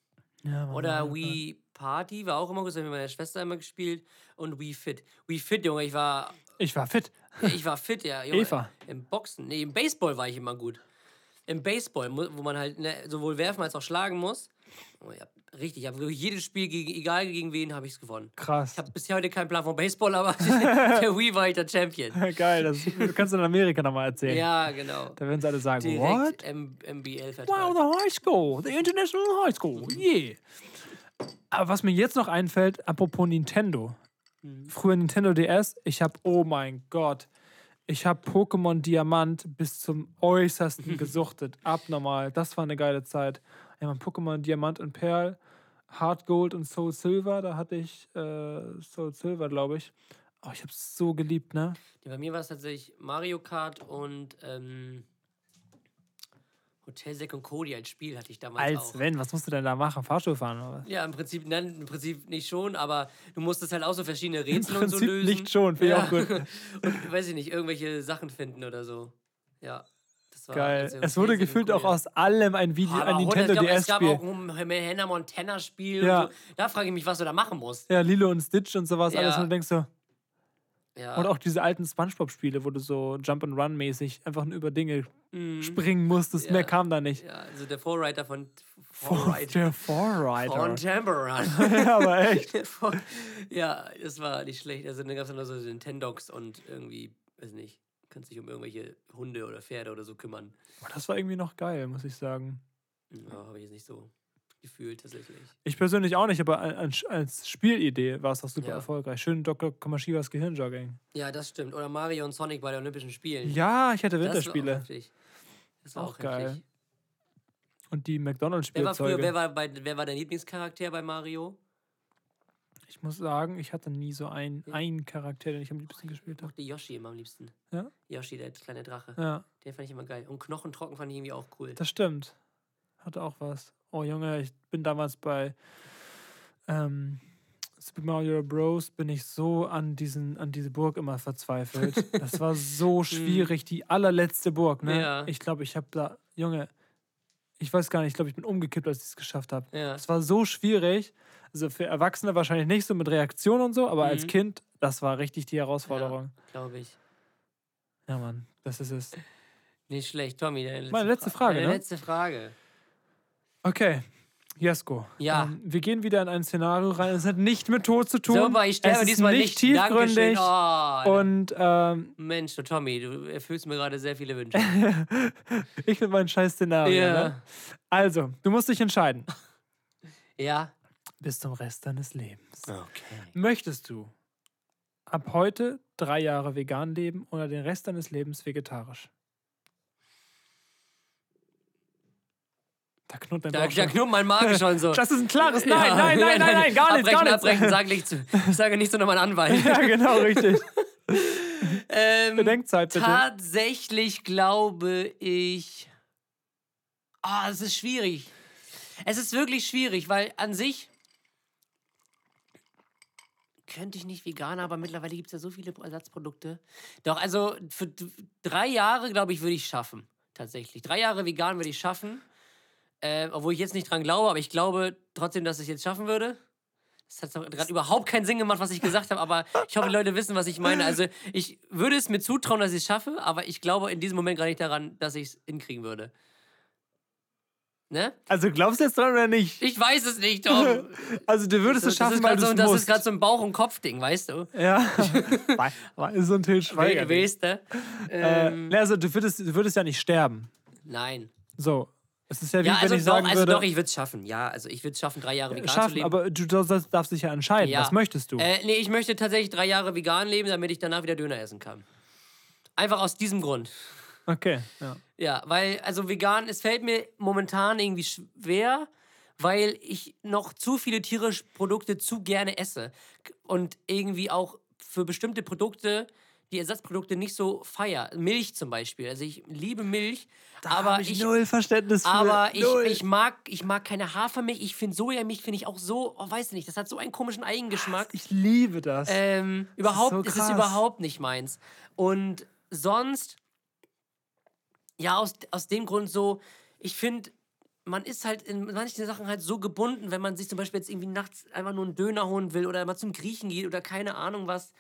Ja, Oder. Wii Party war auch immer gut, das haben wir mit meiner Schwester immer gespielt. Und Wii Fit. Wii Fit, Junge, ich war, Ich war fit. ich war fit, ja. Junge, Eva. Im Boxen, nee, im Baseball war ich immer gut. Im Baseball, wo man halt ne, sowohl werfen als auch schlagen muss. Oh, richtig, ich habe wirklich jedes Spiel, gegen, egal gegen wen, habe ich es gewonnen. Krass. Ich habe bisher heute keinen Plan von Baseball, aber (laughs) der Wii war ich der Champion. (laughs) Geil, das kannst du in Amerika nochmal erzählen. Ja, genau. Da werden sie alle sagen, what? Direkt M MBL-Vertrag. Wow, the high school, the international high school, yeah. Aber was mir jetzt noch einfällt, apropos Nintendo. Früher Nintendo DS, ich habe, oh mein Gott, ich habe Pokémon Diamant bis zum Äußersten (laughs) gesuchtet. Abnormal, das war eine geile Zeit. Ja, man, Pokémon Diamant und Perl, Heart Gold und Soul Silver, da hatte ich äh, Soul Silver, glaube ich. Oh, ich habe es so geliebt, ne? Ja, bei mir war es tatsächlich Mario Kart und ähm, Hotel Zack und Cody als Spiel hatte ich damals Als auch. wenn, was musst du denn da machen? Fahrstuhl fahren oder was? Ja, im Prinzip, nein, im Prinzip nicht schon, aber du musstest halt auch so verschiedene Im Rätsel und so lösen. nicht schon, finde ich auch gut. (laughs) und weiß ich nicht, irgendwelche Sachen finden oder so. Ja. Geil. Es wurde gefühlt auch ja. aus allem ein Video, Aber ein Nintendo es gab, es gab auch ein Hannah Montana-Spiel. Ja. und So. Da frage ich mich, was du da machen musst. Ja, Lilo und Stitch und sowas, alles. Ja. Und du denkst so, Ja. und auch diese alten Spongebob-Spiele, wo du so Jump and Run-mäßig einfach nur über Dinge springen musstest. Mhm. Ja. Mehr kam da nicht. ja, also der Vorreiter von Vor, Vorreiter. der Vorreiter. Von Temperan. (laughs) ja, aber echt. (laughs) ja, das war nicht schlecht. Also dann gab es dann so Nintendogs und irgendwie, weiß nicht, kannst dich um irgendwelche Hunde oder Pferde oder so kümmern. Aber das war irgendwie noch geil, muss ich sagen. Ja, habe ich jetzt nicht so gefühlt tatsächlich. Ich persönlich auch nicht, aber als, Spielidee war es doch super Ja. erfolgreich. Schön Dr. Komashiwas Gehirnjogging. Ja, das stimmt. Oder Mario und Sonic bei den Olympischen Spielen. Ja, ich hatte Das war auch Winterspiele. Das war Auch auch, geil. heftig. Und die Wer war früher, McDonalds-Spielzeuge. wer war, bei, wer war dein Lieblingscharakter bei Mario? Ich muss sagen, ich hatte nie so einen, Ja. einen Charakter, den ich am liebsten gespielt Ich habe. mochte Yoshi immer am liebsten. Ja? Yoshi, der kleine Drache. Ja, Den fand ich immer geil. Und Knochentrocken fand ich irgendwie auch cool. das stimmt. Hatte auch was. Oh Junge, ich bin damals bei ähm, Super Mario Bros. bin ich so an, diesen, an diese Burg immer verzweifelt. (laughs) Das war so schwierig, die allerletzte Burg, ne? Ja. Ich glaube, ich habe da, Junge, ich weiß gar nicht, ich glaube, ich bin umgekippt, als ich es geschafft habe. Ja. Es war so schwierig. Also für Erwachsene wahrscheinlich nicht so mit Reaktion und so, aber als Mhm. Kind, das war richtig die Herausforderung. Glaube ich. Ja, Mann, das ist es. Nicht schlecht. Tommy, letzte, Meine letzte Fra- Frage, deine ne? letzte Frage. Okay, Jesko. Ja. Ähm, wir gehen wieder in ein Szenario rein. Es hat nicht mit Tod zu tun. Super, ich sterbe diesmal nicht tiefgründig. Oh, Und ähm, Mensch, du Tommy, du erfüllst mir gerade sehr viele Wünsche. (laughs) ich bin mein scheiß Szenario. Ja. Ne? Also, du musst dich entscheiden. ja. Bis zum Rest deines Lebens. Okay. Möchtest du ab heute drei Jahre vegan leben oder den Rest deines Lebens vegetarisch? Da knurrt dein Da, Bauch da schon. knurrt mein Magen schon so. (laughs) Das ist ein klares Ja. Nein, nein, nein, nein, nein, gar nicht, gar nicht. Abbrechen, sag nicht zu. Ich sage nicht zu meinem Anwalt. (laughs) Ja, genau, richtig. (laughs) Ähm, Bedenkzeit bitte. Tatsächlich glaube ich. Ah, es ist schwierig. Es ist wirklich schwierig, weil an sich könnte ich nicht vegan, aber mittlerweile gibt es ja so viele Ersatzprodukte. Doch, also für drei Jahre, glaube ich, würde ich schaffen. Tatsächlich. Drei Jahre vegan würde ich schaffen. Äh, obwohl ich jetzt nicht dran glaube, aber ich glaube trotzdem, dass ich es jetzt schaffen würde. Das hat gerade überhaupt keinen Sinn gemacht, was ich gesagt habe, aber ich hoffe, die Leute wissen, was ich meine. Also, ich würde es mir zutrauen, dass ich es schaffe, aber ich glaube in diesem Moment gar nicht daran, dass ich es hinkriegen würde. Ne? Also glaubst du jetzt dran oder nicht? Ich weiß es nicht, Tom. (laughs) Also du würdest das es schaffen, weil du so, das musst. ist gerade so ein Bauch- und Kopfding, weißt du? ja. (laughs) War- ist so ein Til Schweiger. We weißt du? Äh, Ähm, also du würdest, du würdest ja nicht sterben. nein. So. Es ist ja wie Ja, wenn also ich doch, sagen also würde, doch, ich würde es schaffen. Ja, also ich würde es schaffen, drei Jahre vegan zu schaffen, leben. aber du darfst, darfst dich ja entscheiden. Ja. Was möchtest du? Äh, nee, ich möchte tatsächlich drei Jahre vegan leben, damit ich danach wieder Döner essen kann. Einfach aus diesem Grund. Okay, ja. Ja, weil, also vegan, es fällt mir momentan irgendwie schwer, weil ich noch zu viele tierische Produkte zu gerne esse. Und irgendwie auch für bestimmte Produkte, die Ersatzprodukte nicht so feier. Milch zum Beispiel. Also ich liebe Milch, aber Hab ich. null Verständnis für. Aber ich, null. ich, mag, ich mag keine Hafermilch. Ich finde Sojamilch finde ich auch so, oh, weiß nicht, das hat so einen komischen Eigengeschmack. ich liebe das. Ähm, überhaupt, so es ist krass. überhaupt nicht meins. Und sonst, ja, aus, aus dem Grund so, ich finde, man ist halt in manchen Sachen halt so gebunden, wenn man sich zum Beispiel jetzt irgendwie nachts einfach nur einen Döner holen will oder mal zum Griechen geht oder keine Ahnung was.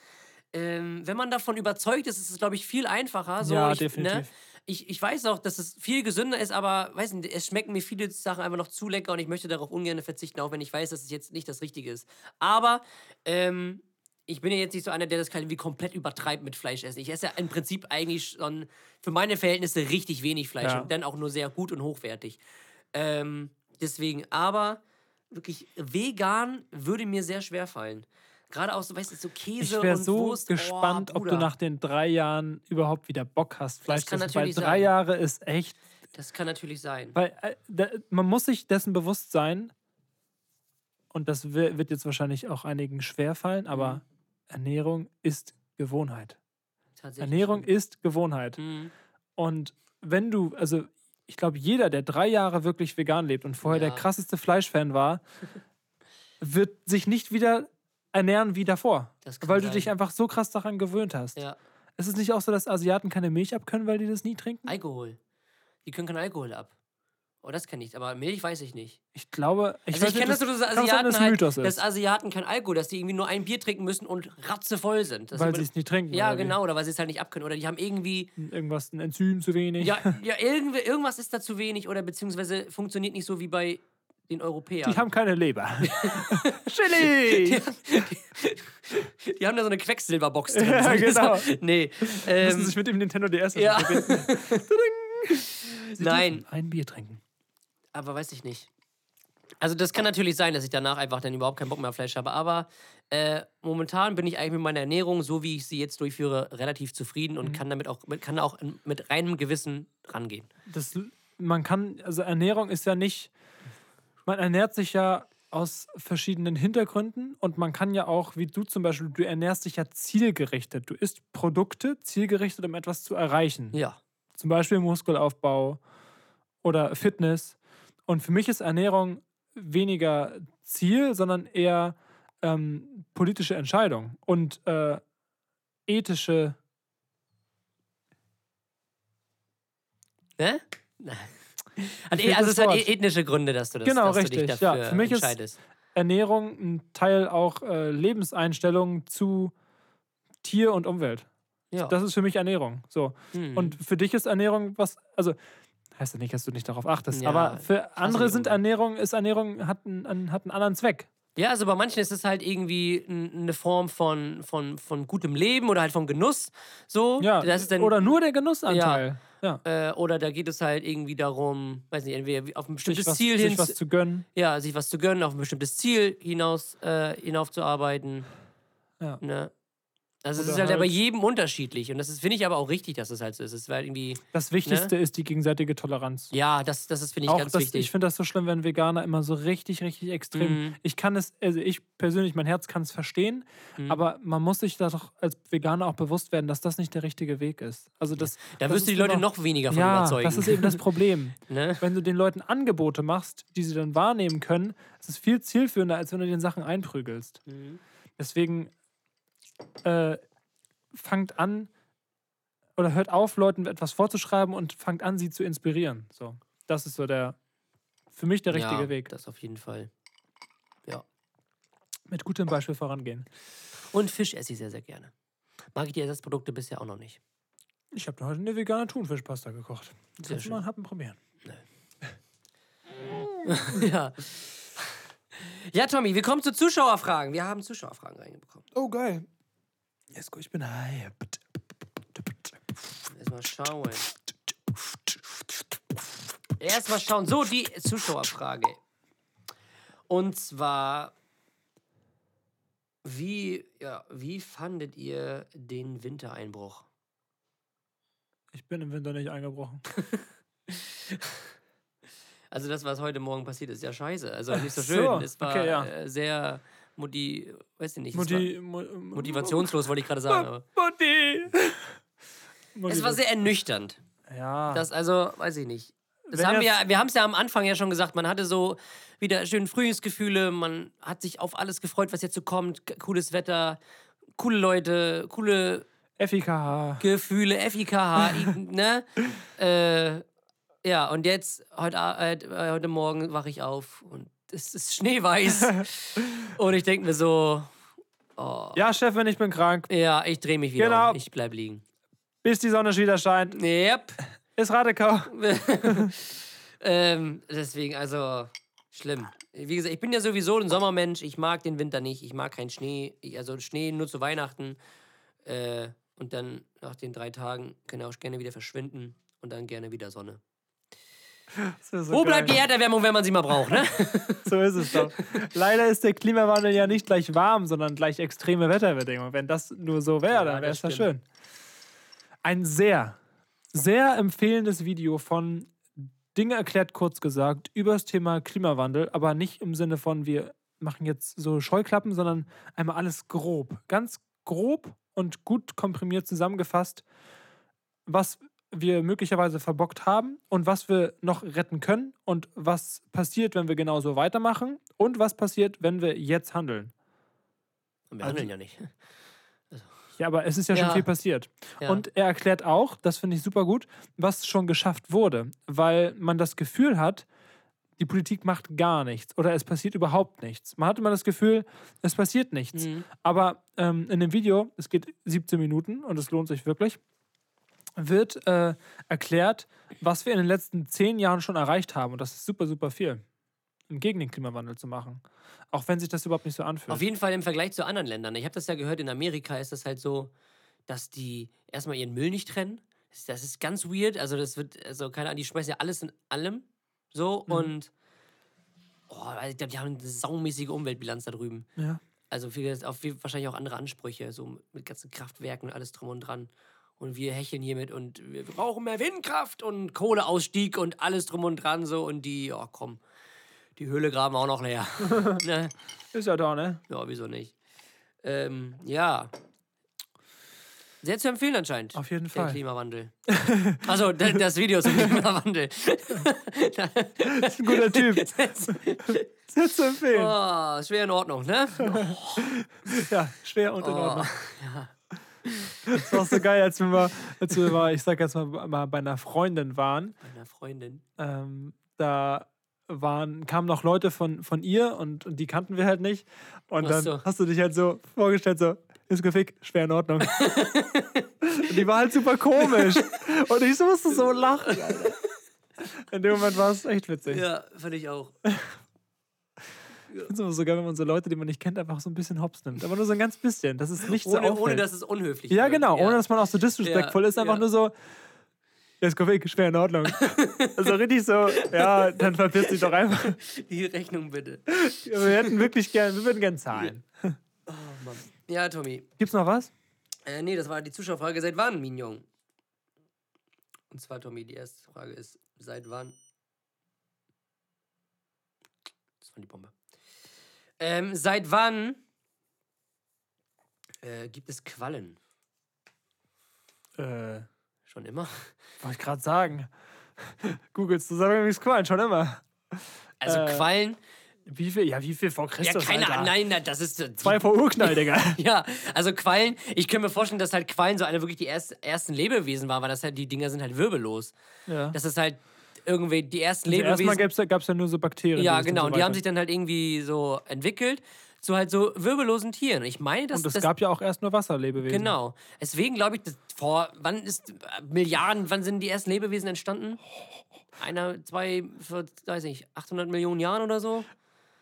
Ähm, wenn man davon überzeugt ist, ist es, glaube ich, viel einfacher. So, Ja, ich, Ne? definitiv. Ich, ich weiß auch, dass es viel gesünder ist, aber weiß nicht, es schmecken mir viele Sachen einfach noch zu lecker und ich möchte darauf ungern verzichten, auch wenn ich weiß, dass es jetzt nicht das Richtige ist. Aber ähm, ich bin ja jetzt nicht so einer, der das wie komplett übertreibt mit Fleisch essen. Ich esse ja im Prinzip eigentlich schon für meine Verhältnisse richtig wenig Fleisch Ja. und dann auch nur sehr gut und hochwertig. Ähm, deswegen, aber wirklich vegan würde mir sehr schwer fallen. Gerade auch so, weißt du, so Käse ich wäre und so Wurst. gespannt, oh, ob du nach den drei Jahren überhaupt wieder Bock hast, Fleisch zu kann essen. Weil natürlich drei sein. Jahre ist echt. Das kann natürlich sein. Weil äh, da, man muss sich dessen bewusst sein, und das wi- wird jetzt wahrscheinlich auch einigen schwerfallen, aber Mhm. Ernährung ist Gewohnheit. Tatsächlich Ernährung schon. ist Gewohnheit. Mhm. Und wenn du, also ich glaube, jeder, der drei Jahre wirklich vegan lebt und vorher Ja. der krasseste Fleischfan war, (laughs) wird sich nicht wieder ernähren wie davor. Weil du sein. dich einfach so krass daran gewöhnt hast. Ja. Ist es nicht auch so, dass Asiaten keine Milch abkönnen, weil die das nie trinken? Alkohol. Die können keinen Alkohol ab. Oh, das kenne ich. Aber Milch weiß ich nicht. Ich glaube, ich, also weiß ich kenne das nicht, so, dass sein, Asiaten dass halt, dass Asiaten kein Alkohol, dass die irgendwie nur ein Bier trinken müssen und ratzevoll sind. Das weil sie es nicht trinken. Ja, oder genau, oder weil sie es halt nicht abkönnen. Oder die haben irgendwie, Irgendwas, ein Enzym zu wenig. ja, (laughs) ja irgendwie, irgendwas ist da zu wenig oder beziehungsweise funktioniert nicht so wie bei den Europäern. Die haben keine Leber. (laughs) Chili! Die haben da so eine Quecksilberbox drin. (laughs) Ja, genau. nee. Müssen Ähm, sich mit dem Nintendo DS ja. (laughs) Nein. Ein Bier trinken. Aber weiß ich nicht. Also das kann natürlich sein, dass ich danach einfach dann überhaupt keinen Bock mehr auf Fleisch habe. Aber äh, momentan bin ich eigentlich mit meiner Ernährung, so wie ich sie jetzt durchführe, relativ zufrieden Mhm. und kann damit auch, mit- kann auch mit reinem Gewissen rangehen. das, man kann, also Ernährung ist ja nicht, man ernährt sich ja aus verschiedenen Hintergründen und man kann ja auch, wie du zum Beispiel, du ernährst dich ja zielgerichtet. Du isst Produkte zielgerichtet, um etwas zu erreichen. Ja. Zum Beispiel Muskelaufbau oder Fitness. Und für mich ist Ernährung weniger Ziel, sondern eher ähm, politische Entscheidung und äh, ethische. Ne? (laughs) Also, fehlt also das es hat Wort. e- ethnische Gründe, dass du das Genau, dass du richtig, dich ja. dafür Für mich ist- entscheidest. Ernährung ein Teil auch äh, Lebenseinstellung zu Tier und Umwelt. ja. Das ist für mich Ernährung. So. Hm. Und für dich ist Ernährung was, also heißt ja nicht, dass du nicht darauf achtest, Ja, aber für andere sind. Ernährung, ist Ernährung, hat einen, einen- hat einen anderen Zweck. Ja, also bei manchen ist es halt irgendwie eine Form von, von, von gutem Leben oder halt von Genuss. So. Ja, das ist dann, oder nur der Genussanteil. Ja. Äh, oder da geht es halt irgendwie darum, weiß nicht, entweder auf ein bestimmtes was, Ziel hin, sich was zu gönnen. ja, sich was zu gönnen, auf ein bestimmtes Ziel hinaus, äh, hinaufzuarbeiten. Ja. Ne? Also es ist halt, ja bei halt- jedem unterschiedlich. Und das finde ich aber auch richtig, dass es halt so ist. Es ist halt irgendwie, Das Wichtigste ist die gegenseitige Toleranz. ja, das, das ist, finde ich, Auch ganz das, wichtig. ich finde das so schlimm, wenn Veganer immer so richtig, richtig extrem. Mhm. Ich kann es, also ich persönlich, mein Herz kann es verstehen, Mhm. aber man muss sich da doch als Veganer auch bewusst werden, dass das nicht der richtige Weg ist. Also das, da das wirst du die Leute immer- noch weniger von ja, überzeugen. das ist eben das (laughs) Problem. ne? Wenn du den Leuten Angebote machst, die sie dann wahrnehmen können, ist es viel zielführender, als wenn du den Sachen einprügelst. Mhm. Deswegen äh, fangt an oder hört auf, Leuten etwas vorzuschreiben und fangt an, sie zu inspirieren. So, das ist so der für mich der richtige ja, Weg. Das auf jeden Fall. Ja. Mit gutem Beispiel vorangehen. Und Fisch esse ich sehr, sehr gerne. Mag ich die Ersatzprodukte bisher auch noch nicht. Ich habe heute eine vegane Thunfischpasta gekocht. Sehr Kannst du schön. mal einen Happen probieren. (laughs) ja. Ja, Tommy, wir kommen zu Zuschauerfragen. Wir haben Zuschauerfragen reingebekommen. Oh, geil. Yes, ich bin high. Erstmal schauen. Erstmal schauen. So, die Zuschauerfrage. Und zwar, wie, ja, wie fandet ihr den Wintereinbruch? Ich bin im Winter nicht eingebrochen. (laughs) Also das, was heute Morgen passiert ist, ja scheiße. Also nicht so so, schön. Es war okay, ja. äh, sehr moti weiß ich nicht. war Mu- motivationslos, wollte ich gerade sagen. Mutti. (laughs) es war sehr ernüchternd. Ja. Das also, weiß ich nicht. Das Wenn haben wir, wir haben es ja am Anfang ja schon gesagt, man hatte so wieder schön Frühlingsgefühle, man hat sich auf alles gefreut, was jetzt so kommt, cooles Wetter, coole Leute, coole FIKH. Gefühle, FIKH, ne? (laughs) Äh, ja, und jetzt, heute, äh, heute Morgen wache ich auf und es ist schneeweiß. (laughs) und ich denke mir so, oh, Ja, Chefin, ich bin krank. ja, ich drehe mich wieder Genau. um, ich bleib liegen. Bis die Sonne wieder scheint. Yep. Ist Radekau. (laughs) ähm, deswegen, also, schlimm. Wie gesagt, ich bin ja sowieso ein Sommermensch. Ich mag den Winter nicht. Ich mag keinen Schnee. Ich, also Schnee nur zu Weihnachten. Äh, und dann nach den drei Tagen kann er auch gerne wieder verschwinden. Und dann gerne wieder Sonne. So Wo bleibt die geil. Erderwärmung, wenn man sie mal braucht, ne? (laughs) So ist es doch. Leider ist der Klimawandel ja nicht gleich warm, sondern gleich extreme Wetterbedingungen. Wenn das nur so wäre, dann wäre es ja schön. Ein sehr, sehr empfehlendes Video von Dinge erklärt, kurz gesagt, über das Thema Klimawandel, aber nicht im Sinne von, wir machen jetzt so Scheuklappen, sondern einmal alles grob. Ganz grob und gut komprimiert zusammengefasst, was wir möglicherweise verbockt haben und was wir noch retten können und was passiert, wenn wir genauso weitermachen und was passiert, wenn wir jetzt handeln. Und wir Also handeln ja nicht. (laughs) Ja, aber es ist ja, schon Ja. viel passiert. Ja. Und er erklärt auch, das finde ich super gut, was schon geschafft wurde, weil man das Gefühl hat, die Politik macht gar nichts oder es passiert überhaupt nichts. Man hat immer das Gefühl, es passiert nichts. Mhm. Aber ähm, in dem Video, es geht 17 Minuten und es lohnt sich wirklich, wird äh, erklärt, was wir in den letzten zehn Jahren schon erreicht haben. Und das ist super, super viel, um gegen den Klimawandel zu machen. Auch wenn sich das überhaupt nicht so anfühlt. Auf jeden Fall im Vergleich zu anderen Ländern. Ich habe das ja gehört, in Amerika ist das halt so, dass die erstmal ihren Müll nicht trennen. Das- ist ganz weird. Also, das wird, also, keine Ahnung, die schmeißen ja alles in allem. So Mhm. und. Oh, ich glaube, die haben eine saumäßige Umweltbilanz da drüben. ja. Also, viel, auch viel, wahrscheinlich auch andere Ansprüche, so mit ganzen Kraftwerken und alles drum und dran. Und wir hecheln hiermit und wir brauchen mehr Windkraft und Kohleausstieg und alles drum und dran so. Und die, oh komm, die Höhle graben auch noch leer. (laughs) (laughs) ne? Ist ja da, ne? Ja, wieso nicht? Ähm, ja. Sehr zu empfehlen anscheinend. Auf jeden Der Fall. Klimawandel. (laughs) Also das Video zum Klimawandel. Das ist ein guter Typ. Sehr zu empfehlen. oh, schwer in Ordnung, ne? Ja, schwer und in Oh, Ordnung. (laughs) Das war so geil, als wir mal, als wir mal, ich sag jetzt mal, mal bei einer Freundin waren. meiner Freundin. Ähm, da waren, kamen noch Leute von, von ihr und, und die kannten wir halt nicht. Und dann so. hast du dich halt so vorgestellt, so, ist gefickt, schwer in Ordnung. und (laughs) die war halt super komisch. Und ich musste so lachen, Alter. In dem Moment war es echt witzig. Ja, fand ich auch. Ich finde es immer so geil, wenn man so Leute, die man nicht kennt, einfach so ein bisschen hops nimmt. Aber nur so ein ganz bisschen. Das ist nicht so Ohne, auffällt. ohne dass es unhöflich Ja, wird. genau, ohne dass man auch so disrespektvoll Ja, ist, einfach ja. nur so, ja, ist Koffein, schwer in Ordnung. (laughs) also richtig so, ja, dann verpiss dich doch einfach. Die Rechnung bitte. Wir hätten wirklich gern, wir würden gern zahlen. Ja, Tommy. Gibt's noch was? Äh, nee, das war die Zuschauerfrage. Seit wann, Mignon? Und zwar, Tommy, die erste Frage ist, seit wann? Das war die Bombe. Ähm, seit wann äh, gibt es Quallen? Äh, Schon immer? wollte ich gerade sagen. Googles Zusammenhängungsqualen, schon immer. Also Äh, Quallen? Wie viel, ja, wie viel vor Ja, Christus, keine Alter? Ahnung. Nein, das ist... äh, Zwei vor Urknall, Digga. (laughs) Ja, also Quallen, ich könnte mir vorstellen, dass halt Quallen so eine wirklich die erst, ersten Lebewesen waren, weil das halt, die Dinger sind halt wirbellos. Ja. Das ist halt irgendwie die ersten Also erstmal Lebewesen. gab's ja, gab's ja nur so Bakterien. Ja, genau. So Und die haben sich dann halt irgendwie so entwickelt zu halt so wirbellosen Tieren. Ich meine, dass Und es das. gab ja auch erst nur Wasserlebewesen. Genau. Deswegen glaube ich, dass vor. Wann ist. Milliarden, wann sind die ersten Lebewesen entstanden? Einer, zwei, vor, weiß ich, 800 Millionen Jahren oder so?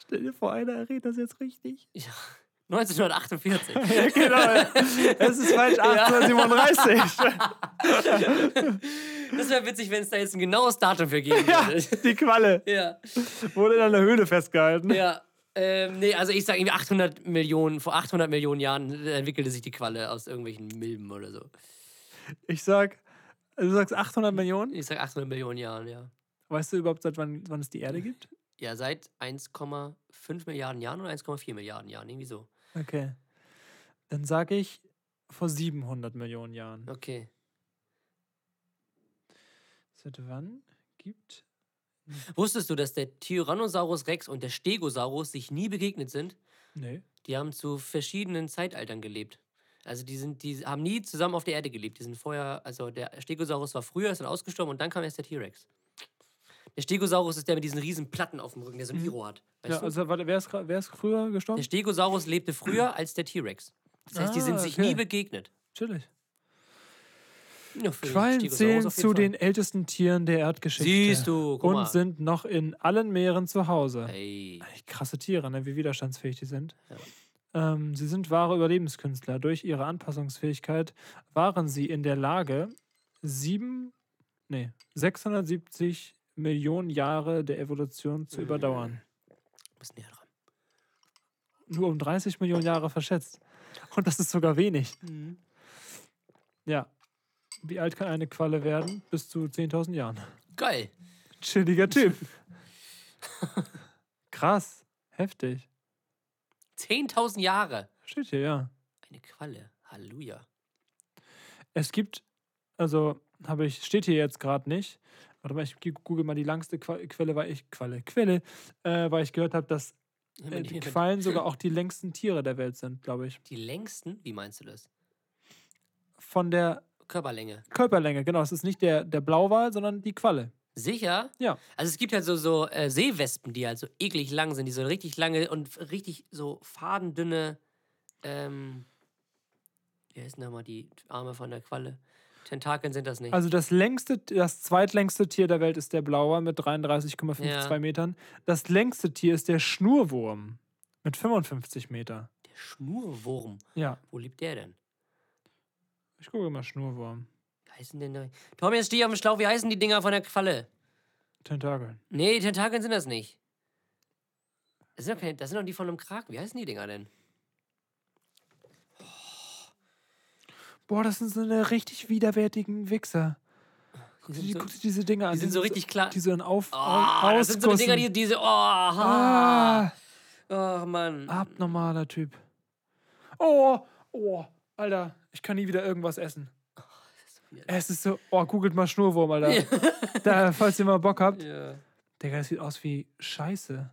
Stell dir vor, einer errät das jetzt richtig. Ja. 1948. (laughs) Ja, genau. ja. Es ist falsch, 1837. das wäre witzig, wenn es da jetzt ein genaues Datum für geben Ja, würde. die Qualle Ja. wurde in einer Höhle festgehalten. Ja. Ähm, nee, also ich sage irgendwie 800 Millionen, vor 800 Millionen Jahren entwickelte sich die Qualle aus irgendwelchen Milben oder so. Ich sag, du sagst 800 Millionen. Ich sage 800 Millionen Jahren, ja. Weißt du überhaupt, seit wann, wann es die Erde gibt? Ja, seit 1,5 Milliarden Jahren oder 1,4 Milliarden Jahren, irgendwie so. Okay. Dann sage ich vor 700 Millionen Jahren. Okay. Seit wann gibt. Wusstest du, dass der Tyrannosaurus Rex und der Stegosaurus sich nie begegnet sind? Nee. Die haben zu verschiedenen Zeitaltern gelebt. Also die sind, die haben nie zusammen auf der Erde gelebt. Die sind vorher, also der Stegosaurus war früher, ist dann ausgestorben und dann kam erst der T-Rex. Der Stegosaurus ist der mit diesen riesen Platten auf dem Rücken, der so ein Iro hat. Weißt Ja, du? also warte, wer ist, wer ist früher gestorben? Der Stegosaurus lebte früher als der T-Rex. Das heißt, die sind Ah, sich okay. nie begegnet. Chillig. Ja, Quallen zählen zu Fall. den ältesten Tieren der Erdgeschichte. Siehst du, guck Und mal. sind noch in allen Meeren zu Hause. Ey. Echt Krasse Tiere, ne? wie widerstandsfähig die sind. Ja. Ähm, sie sind wahre Überlebenskünstler. Durch ihre Anpassungsfähigkeit waren sie in der Lage, sieben, nee, 670 Millionen Jahre der Evolution zu überdauern. Du bist näher dran. Nur um 30 Millionen Jahre verschätzt. Und das ist sogar wenig. Mhm. Ja. Wie alt kann eine Qualle werden? Bis zu 10.000 Jahren. Geil. Chilliger Typ. (laughs) Krass. Heftig. 10.000 Jahre. Steht hier, ja. Eine Qualle. Halleluja. Es gibt, also habe ich, steht hier jetzt gerade nicht. Warte mal, ich google mal die langste Quelle, weil ich, Qualle, Quelle, äh, weil ich gehört habe, dass äh, die Quallen sogar auch die längsten Tiere der Welt sind, glaube ich. Die längsten? Wie meinst du das? Von der Körperlänge. Körperlänge, genau. Es ist nicht der, der Blauwal, sondern die Qualle. Sicher? Ja. Also es gibt halt so, so äh, Seewespen, die halt so eklig lang sind, die so richtig lange und richtig so fadendünne, ähm, wie heißen nochmal die Arme von der Qualle? Tentakeln sind das nicht. Also das längste, das zweitlängste Tier der Welt ist der Blauwal mit 33,52 Ja. Metern. Das längste Tier ist der Schnurwurm mit 55 Meter. der Schnurwurm. Ja, Wo lebt der denn? ich gucke mal Schnurwurm. Wie heißen denn da? Tommy, jetzt steh auf dem Schlauch. Wie heißen die Dinger von der Qualle? Tentakeln. Nee, Tentakeln sind das nicht. Das sind doch, keine, das sind doch die von einem Kraken. Wie heißen die Dinger denn? Boah, das sind so eine richtig widerwärtigen Wichser. Die, sind so, guck dir diese Dinger an. die sind so richtig klar. Die so ein Auf, Oh, Au- das sind so Dinger, die Ausgussen. diese. Oh. Ah, oh Mann. abnormaler Typ. Oh, oh, Alter. Ich kann nie wieder irgendwas essen. widerlich. Es ist so, oh, googelt mal Schnurwurm, Alter. da, falls ihr mal Bock habt. Ja. Digga, das sieht aus wie Scheiße.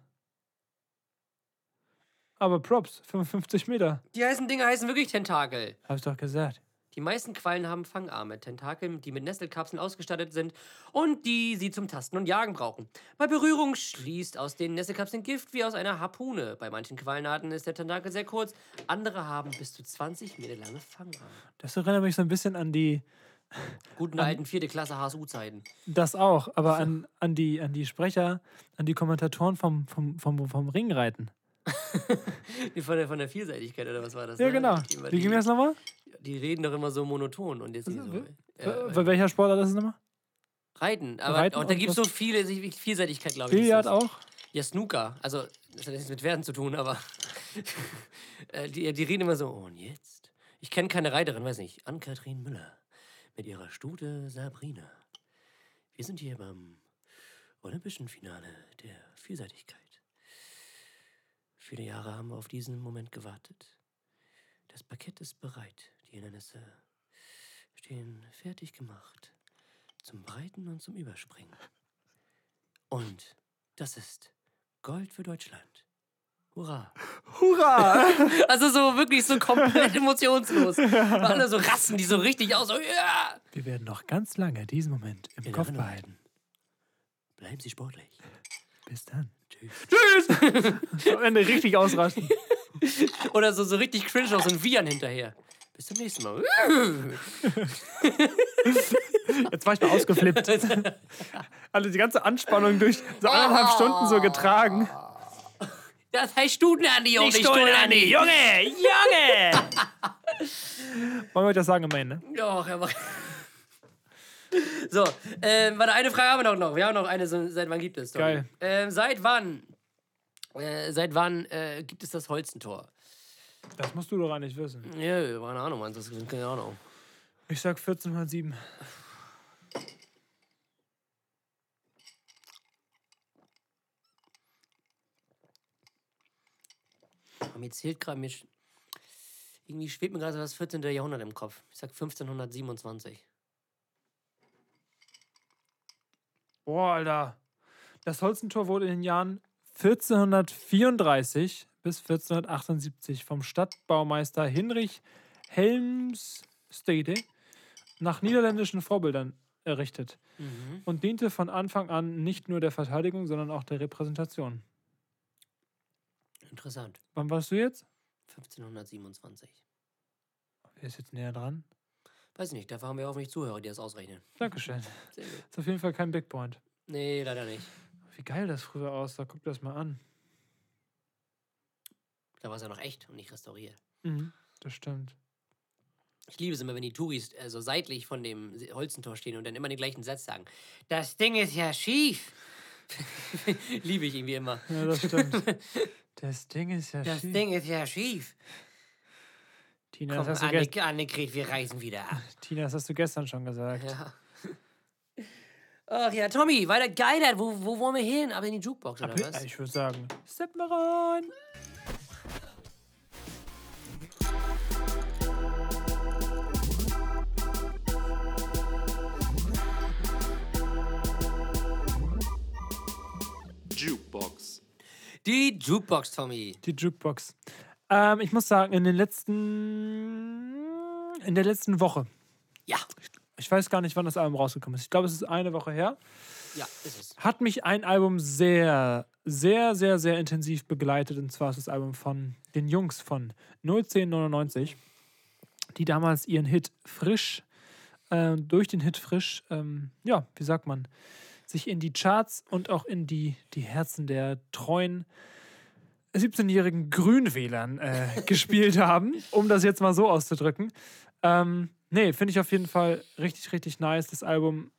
Aber Props, 55 Meter. Die heißen Dinge heißen wirklich Tentakel. Hab ich doch gesagt. Die meisten Quallen haben Fangarme, Tentakel, die mit Nestelkapseln ausgestattet sind und die sie zum Tasten und Jagen brauchen. Bei Berührung schließt aus den Nestelkapseln Gift wie aus einer Harpune. Bei manchen Quallenarten ist der Tentakel sehr kurz, andere haben bis zu 20 Meter lange Fangarme. Das erinnert mich so ein bisschen an die, Guten alten vierte Klasse HSU-Zeiten. das auch, aber an, an, die, an die Sprecher, an die Kommentatoren vom, vom, vom, vom Ringreiten. (laughs) Von der, von der Vielseitigkeit oder was war das? Ja, ne? genau. Die, immer- Wie ging die- das nochmal? Die reden doch immer so monoton und jetzt hier so. Bei Äh, welcher Sportart ist es nochmal? Reiten, aber Reiten auch, da und gibt es so viele Vielseitigkeit, glaube ich. Billard auch? Ja, Snooker. Also, das hat nichts mit Werden zu tun, aber (laughs) äh, die, die reden immer so, und jetzt? Ich kenne keine Reiterin, weiß nicht, Ann-Kathrin Müller mit ihrer Stute Sabrina. Wir sind hier beim olympischen Finale der Vielseitigkeit. Viele Jahre haben wir auf diesen Moment gewartet. Das Parkett ist bereit. Die Hindernisse stehen fertig gemacht. Zum Breiten und zum Überspringen. Und das ist Gold für Deutschland. Hurra. Hurra! (laughs) Also so wirklich so komplett emotionslos. Alle so rasten die so richtig aus. So, ja! Wir werden noch ganz lange diesen Moment im In Kopf behalten. Bleiben Sie sportlich. Bis dann. Tschüss. (laughs) Am Ende richtig ausrasten. (laughs) Oder so, so richtig cringe aus und Vian hinterher. Bis zum nächsten Mal. (laughs) Jetzt war ich mal ausgeflippt. Alle die ganze Anspannung durch so eineinhalb Stunden so getragen. Das heißt Stuten an die Junge. Stunden an die Junge, Junge! Wollen wir das sagen immerhin, ne? Doch, er macht. So, ähm, warte, eine Frage haben wir noch. Wir haben noch eine, seit wann gibt es? Geil. Ähm, seit wann? Äh, seit wann äh, gibt es das Holzentor? Das musst du doch eigentlich wissen. Ja, keine Ahnung, Mann, das ist keine Ahnung. Ich sag 1407. Aber mir zählt gerade, mir. Irgendwie schwebt mir gerade so das 14. Jahrhundert im Kopf. Ich sag 1527. Boah, Alter. Das Holzentor wurde in den Jahren 1434 bis 1478 vom Stadtbaumeister Hinrich Helmstede nach niederländischen Vorbildern errichtet Mhm. und diente von Anfang an nicht nur der Verteidigung, sondern auch der Repräsentation. Interessant. Wann warst du jetzt? 1527. Wer ist jetzt näher dran? Weiß ich nicht, dafür haben wir hoffentlich Zuhörer, die das ausrechnen. Dankeschön. (laughs) Sehr gut. Ist auf jeden Fall kein Big Point. Nee, leider nicht. Wie geil das früher aussah. Guck das mal an. Da war es ja noch echt und nicht restauriert. Mhm, das stimmt. Ich liebe es immer, wenn die Touris so seitlich von dem Holzentor stehen und dann immer den gleichen Satz sagen. Das Ding ist ja schief. (laughs) liebe ich irgendwie immer. Ja, das stimmt. (laughs) Das Ding ist ja Das schief. Ding ist ja schief. Tina, Komm, das hast du Anne Annegret, wir reisen wieder ab. (laughs) Tina, das hast du gestern schon gesagt. Ja. Ach ja, Tommy, weiter geil. Wo, wo wollen wir hin? Aber in die Jukebox oder was? Ich würde sagen, step mal rein. Jukebox. Die Jukebox, Tommy. Die Jukebox. Ähm, ich muss sagen, in den letzten. In der letzten Woche. Ja, Ich weiß gar nicht, wann das Album rausgekommen ist. Ich glaube, es ist eine Woche her. ja, ist es. Hat mich ein Album sehr, sehr, sehr, sehr intensiv begleitet. Und zwar ist das Album von den Jungs von 01099, die damals ihren Hit Frisch, äh, durch den Hit Frisch, ähm, ja, wie sagt man, sich in die Charts und auch in die, die Herzen der treuen 17-jährigen Grünwählern äh, (laughs) gespielt haben, um das jetzt mal so auszudrücken. Ähm, nee, finde ich auf jeden Fall richtig, richtig nice. Das Album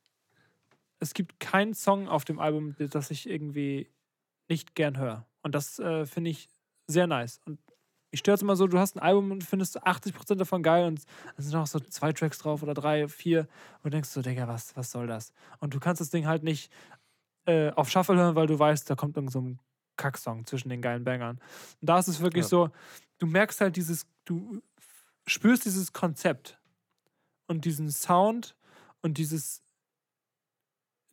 es gibt keinen Song auf dem Album, das ich irgendwie nicht gern höre. Und das äh, finde ich sehr nice. Und ich störe es immer so, du hast ein Album und findest 80% davon geil und es sind noch so zwei Tracks drauf oder drei, vier und denkst so, Digga, was, was soll das? Und du kannst das Ding halt nicht äh, auf Shuffle hören, weil du weißt, da kommt irgend so ein Kacksong zwischen den geilen Bangern. Und da ist es wirklich Ja. so, du merkst halt dieses, du spürst dieses Konzept und diesen Sound und dieses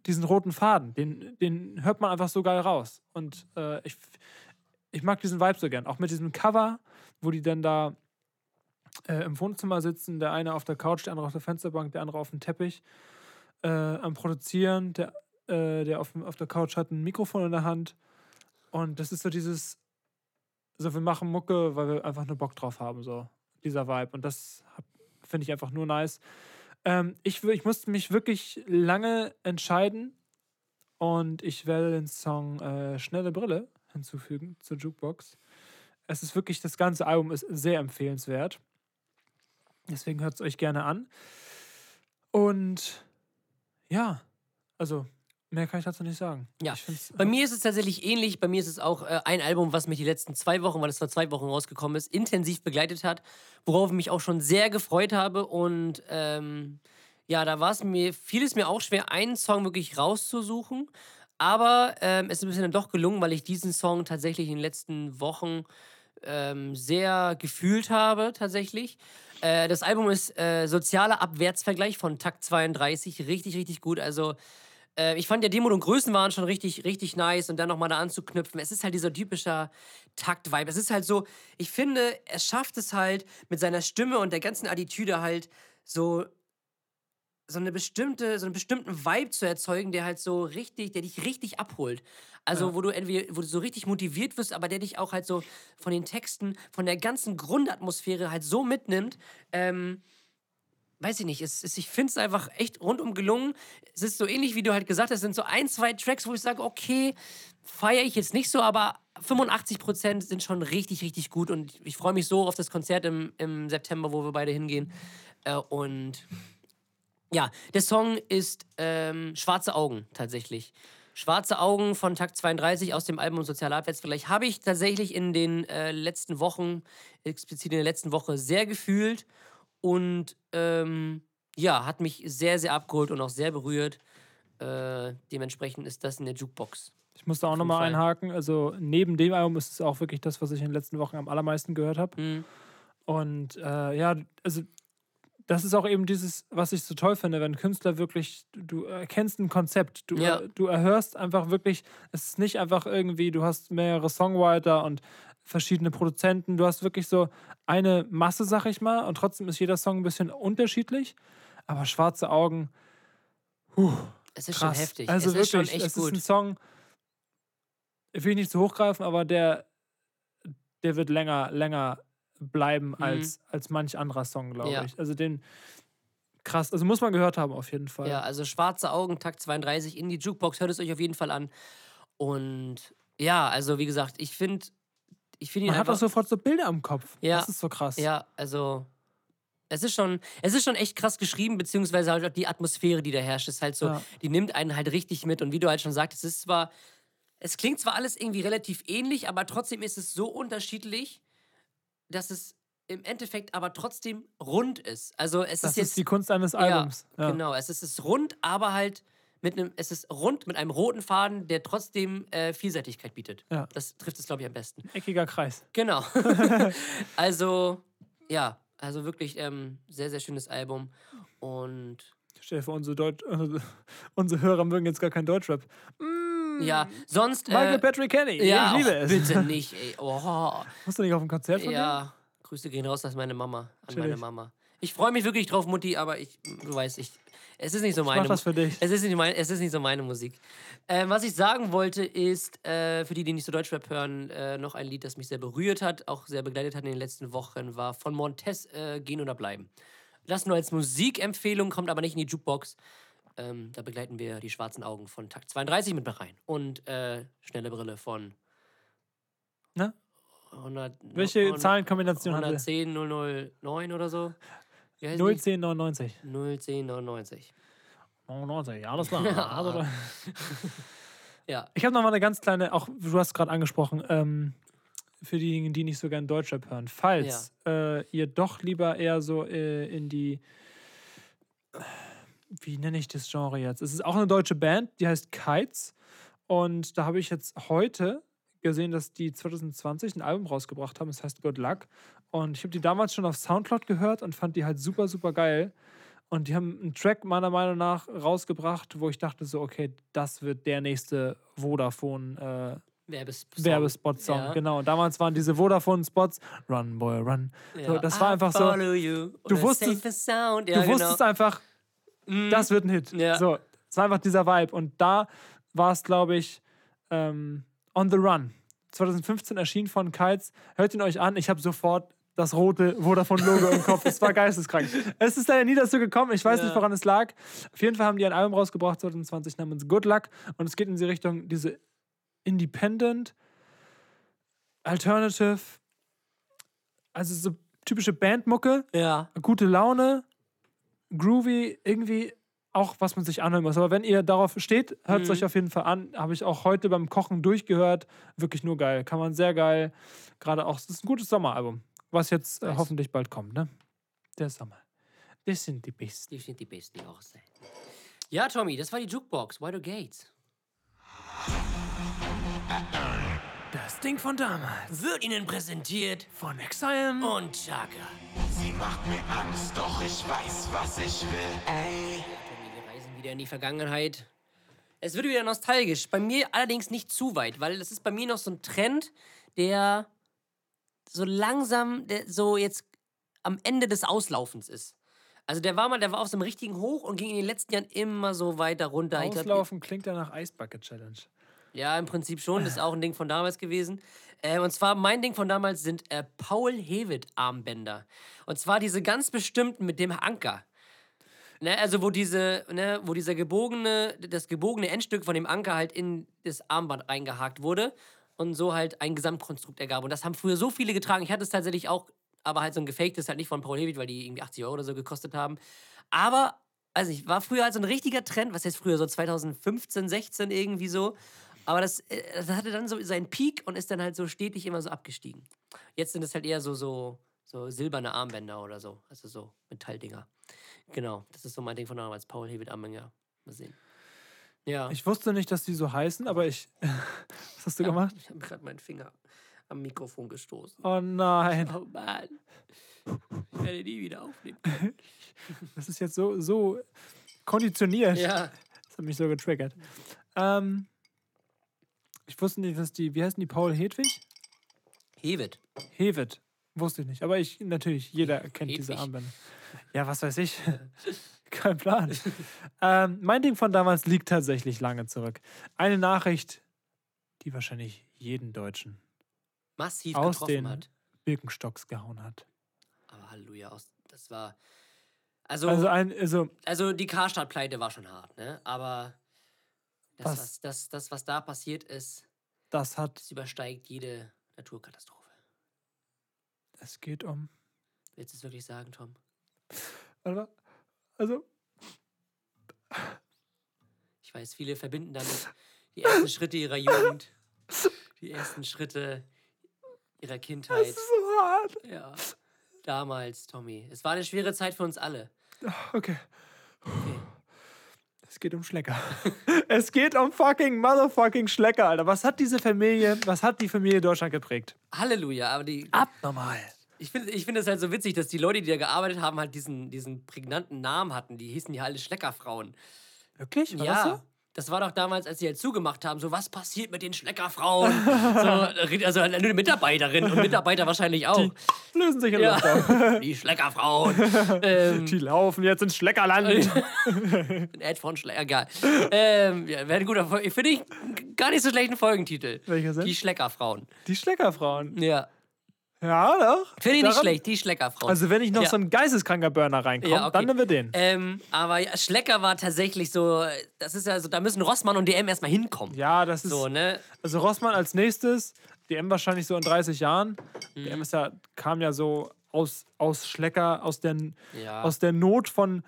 diesen roten Faden, den, den hört man einfach so geil raus. Und äh, ich, ich mag diesen Vibe so gern. Auch mit diesem Cover, wo die dann da äh, im Wohnzimmer sitzen, der eine auf der Couch, der andere auf der Fensterbank, der andere auf dem Teppich äh, am Produzieren. Der, äh, der auf, auf der Couch hat ein Mikrofon in der Hand. Und das ist so dieses, so wir machen Mucke, weil wir einfach nur Bock drauf haben, so dieser Vibe. Und das finde ich einfach nur nice. Ähm, ich, ich musste mich wirklich lange entscheiden und ich werde den Song äh, Schnelle Brille hinzufügen zur Jukebox. Es ist wirklich, das ganze Album ist sehr empfehlenswert. Deswegen hört es euch gerne an. Und ja, also mehr kann ich dazu nicht sagen. Ja, Bei mir ist es tatsächlich ähnlich. Bei mir ist es auch äh, ein Album, was mich die letzten zwei Wochen, weil es vor zwei Wochen rausgekommen ist, intensiv begleitet hat, worauf ich mich auch schon sehr gefreut habe. Und ähm, ja, da war es mir, fiel es mir auch schwer, einen Song wirklich rauszusuchen. Aber ähm, es ist ein bisschen dann doch gelungen, weil ich diesen Song tatsächlich in den letzten Wochen ähm, sehr gefühlt habe, tatsächlich. Äh, das Album ist äh, Sozialer Abwärtsvergleich von Takt 32. Richtig, richtig gut. Also, äh, ich fand ja Demut und Größen waren schon richtig, richtig nice und dann nochmal da anzuknüpfen. Es ist halt dieser typische Takt-Vibe. Es ist halt so, ich finde, er schafft es halt mit seiner Stimme und der ganzen Attitüde halt so so eine bestimmte, so einen bestimmten Vibe zu erzeugen, der halt so richtig, der dich richtig abholt. Also, Ja. wo du entweder, wo du so richtig motiviert wirst, aber der dich auch halt so von den Texten, von der ganzen Grundatmosphäre halt so mitnimmt. Ähm, weiß ich nicht, es, es, ich finde es einfach echt rundum gelungen. Es ist so ähnlich, wie du halt gesagt hast, es sind so ein, zwei Tracks, wo ich sage, okay, feiere ich jetzt nicht so, aber 85% sind schon richtig, richtig gut und ich freue mich so auf das Konzert im, im September, wo wir beide hingehen. Äh, und ja, der Song ist ähm, Schwarze Augen tatsächlich. Schwarze Augen von Takt 32 aus dem Album Sozialer Abwärtsvergleich habe ich tatsächlich in den äh, letzten Wochen, explizit in der letzten Woche, sehr gefühlt und ähm, ja, hat mich sehr, sehr abgeholt und auch sehr berührt. Äh, dementsprechend ist das in der Jukebox. Ich muss da auch nochmal einhaken. Also neben dem Album ist es auch wirklich das, was ich in den letzten Wochen am allermeisten gehört habe. Hm. Und äh, ja, also das ist auch eben dieses, was ich so toll finde, wenn Künstler wirklich, du erkennst ein Konzept, du, Ja. du erhörst einfach wirklich, es ist nicht einfach irgendwie, du hast mehrere Songwriter und verschiedene Produzenten, du hast wirklich so eine Masse, sag ich mal, und trotzdem ist jeder Song ein bisschen unterschiedlich, aber Schwarze Augen, huh, Es ist krass. schon heftig. Also es wirklich, ist schon echt es gut. ist ein Song, ich will nicht zu hochgreifen, aber der, der wird länger, länger bleiben als, als manch anderer Song, glaube Mhm. Ja. ich. Also den krass, also muss man gehört haben auf jeden Fall. Ja, also Schwarze Augen, Takt 32 in die Jukebox, hört es euch auf jeden Fall an. Und ja, also wie gesagt, ich finde ich find ihn Man hat einfach... auch sofort so Bilder im Kopf. Ja. Das ist so krass. Ja, also es ist schon, es ist schon echt krass geschrieben, beziehungsweise halt auch die Atmosphäre, die da herrscht, ist halt so, Ja. die nimmt einen halt richtig mit. Und wie du halt schon sagst, es ist zwar, es klingt zwar alles irgendwie relativ ähnlich, aber trotzdem ist es so unterschiedlich, dass es im Endeffekt aber trotzdem rund ist. Also es Das ist ist, jetzt die Kunst eines Albums. Ja, Genau, es ist, es ist rund, aber halt mit einem, es ist rund mit einem roten Faden, der trotzdem äh, Vielseitigkeit bietet. Ja. Das trifft es, glaube ich, am besten. Eckiger Kreis. Genau. (laughs) (laughs) also, ja, also wirklich ähm, sehr, sehr schönes Album. Und Stell dir vor, unsere, Deut unsere, (laughs) unsere Hörer mögen jetzt gar kein Deutschrap. Mm, ja, sonst. Michael äh, Patrick Kenny. ja, ich liebe es. bitte nicht, ey. Oh, Musst du nicht auf ein Konzert von ja, Grüße gehen raus an meine Mama. An meine Natürlich. Mama. Ich freue mich wirklich drauf, Mutti, aber ich, du weißt, ich, es ist nicht so? Ich meine mach das für dich. Es ist nicht, mein, es ist nicht so meine Musik. Ähm, was ich sagen wollte, ist, äh, für die, die nicht so Deutschrap hören, äh, noch ein Lied, das mich sehr berührt hat, auch sehr begleitet hat in den letzten Wochen, war von Montez äh, Gehen oder Bleiben. Das nur als Musikempfehlung, kommt aber nicht in die Jukebox. Ähm, da begleiten wir die schwarzen Augen von Takt 32 mit rein. Und äh, Schnelle Brille von Ne? 100, Welche 100 Zahlenkombination hat er? 110 009 oder so. Wie heißt die? 01099. 01099. 99, alles klar. (laughs) Also, Ja. Ich habe noch mal eine ganz kleine, auch du hast gerade angesprochen, ähm, für diejenigen, die nicht so gern Deutschrap hören. Falls äh, ihr doch lieber eher so äh, in die, wie nenne ich das Genre jetzt? Es ist auch eine deutsche Band, die heißt Kites. Und da habe ich jetzt heute gesehen, dass die 2020 ein Album rausgebracht haben, das heißt Good Luck. Und ich habe die damals schon auf Soundcloud gehört und fand die halt super, super geil. Und die haben einen Track meiner Meinung nach rausgebracht, wo ich dachte so, okay, das wird der nächste Vodafone äh, Werbespot. Werbespot-Song. Ja. Genau. Und damals waren diese Vodafone-Spots Run, Boy, Run. So, Ja. das war I einfach so. you. Du wusstest-. Ja, du genau. wusstest einfach, das wird ein Hit. Ja. So, es war einfach dieser Vibe. Und da war es, glaube ich, ähm, On the Run. 2015 erschien von Kites. Hört ihn euch an. Ich habe sofort das rote Vodafone-Logo im Kopf. Es war (laughs) geisteskrank. Es ist leider nie dazu gekommen. Ich weiß Ja. nicht, woran es lag. Auf jeden Fall haben die ein Album rausgebracht, 2020, namens Good Luck. Und es geht in die Richtung, diese Independent, Alternative, also so typische Bandmucke Ja. gute Laune, groovy, irgendwie auch, was man sich anhören muss. Aber wenn ihr darauf steht, hört es Mhm. euch auf jeden Fall an. Habe ich auch heute beim Kochen durchgehört. Wirklich nur geil. Kann man sehr geil. Gerade auch, es ist ein gutes Sommeralbum, was jetzt äh, hoffentlich bald kommt, ne? Der Sommer. Das sind die Besten. Die sind die besten Jahreszeiten. Ja, Tommy, das war die Jukebox. Wider Gates. Das Ding von damals. Wird Ihnen präsentiert Von Exile. und Chaka. Sie macht mir Angst, doch ich weiß, was ich will. Ey. Wieder in die Vergangenheit. Es wird wieder nostalgisch. Bei mir allerdings nicht zu weit, weil es ist bei mir noch so ein Trend, der so langsam, der so jetzt am Ende des Auslaufens ist. Also der war mal, der war auf so einem richtigen Hoch und ging in den letzten Jahren immer so weiter runter. Ich glaub, Auslaufen klingt ja nach Eisbucket Challenge. Ja, im Prinzip schon. Das ist auch ein Ding von damals gewesen. Äh, und zwar mein Ding von damals sind äh, Paul Hewitt Armbänder. Und zwar diese ganz bestimmten mit dem Anker. Ne, also wo diese, ne, wo dieser gebogene, das gebogene Endstück von dem Anker halt in das Armband reingehakt wurde und so halt ein Gesamtkonstrukt ergab. Und das haben früher so viele getragen. Ich hatte es tatsächlich auch, aber halt so ein gefaktes, halt nicht von Paul Hewitt, weil die irgendwie 80 Euro oder so gekostet haben. Aber, also ich war früher halt so ein richtiger Trend, was heißt früher, so 2015, 16 irgendwie so. Aber das, äh, das hatte dann so seinen Peak und ist dann halt so stetig immer so abgestiegen. Jetzt sind es halt eher so, so, so silberne Armbänder oder so. Also so Metalldinger. Genau, das ist so mein Ding von damals. Paul Hewitt Armbänder. Mal sehen. Ja. Ich wusste nicht, dass die so heißen, aber ich. (laughs) Was hast du gemacht? Ich habe gerade meinen Finger am Mikrofon gestoßen. Oh nein. Oh Mann. Ich werde nie wieder aufnehmen. Das ist jetzt so, so konditioniert. Ja. Das hat mich so getriggert. Ähm, ich wusste nicht, dass die, wie heißen die, Paul Hedwig? Hewitt. Hewitt. Wusste ich nicht. Aber ich, natürlich, jeder kennt diese Hedwig. Armbänder. Ja, was weiß ich. (laughs) Kein Plan. ähm, mein Ding von damals liegt tatsächlich lange zurück. Eine Nachricht, die wahrscheinlich jeden Deutschen Massiv aus getroffen den hat. Birkenstocks gehauen hat. Aber Halleluja, das war. Also, Also also, ein, also die Karstadt-Pleite war schon hart, ne? Aber das Was? was, das, das, was da passiert ist, das hat, das übersteigt jede Naturkatastrophe. es geht um, Willst du es wirklich sagen, Tom? Also Ich weiß, viele verbinden damit die ersten Schritte ihrer Jugend, die ersten Schritte ihrer Kindheit. so hart. Ja, damals, Tommy. Es war eine schwere Zeit für uns alle. Okay. Okay. Es geht um Schlecker. (laughs) es geht um fucking motherfucking Schlecker, Alter. Was hat diese Familie, was hat die Familie Deutschland geprägt? Halleluja, aber die, Abnormal. Ich finde ich find es halt so witzig, dass die Leute, die da gearbeitet haben, halt diesen, diesen prägnanten Namen hatten. Die hießen ja alle Schleckerfrauen. Wirklich? War ja. das so? Das war doch damals, als sie halt zugemacht haben, so, was passiert mit den Schleckerfrauen? so, (laughs) also halt nur die Mitarbeiterinnen und Mitarbeiter wahrscheinlich auch. Lösen sich in ja. Luft (laughs) die Schleckerfrauen. ähm, Die laufen jetzt ins Schleckerland. (laughs) ein Ad von Schlecker, egal. Ähm, ja, wäre ein guter Folge. Finde ich gar nicht so schlechten Folgentitel. Welcher denn? Die Schleckerfrauen. Die Schleckerfrauen. Ja. Ja, doch. Finde ich nicht Daran- schlecht, die Schleckerfrauen. Also, wenn ich noch Ja. so ein geisteskranker Burner reinkomme, Ja, okay. dann nehmen wir den. Ähm, aber ja, Schlecker war tatsächlich so, das ist ja so, da müssen Rossmann und DM erstmal hinkommen. Ja, das ist. So, ne? Also, Rossmann als nächstes. DM wahrscheinlich so in 30 Jahren. Mhm. DM ist ja, kam ja so aus, aus Schlecker, aus der, Ja. aus der Not von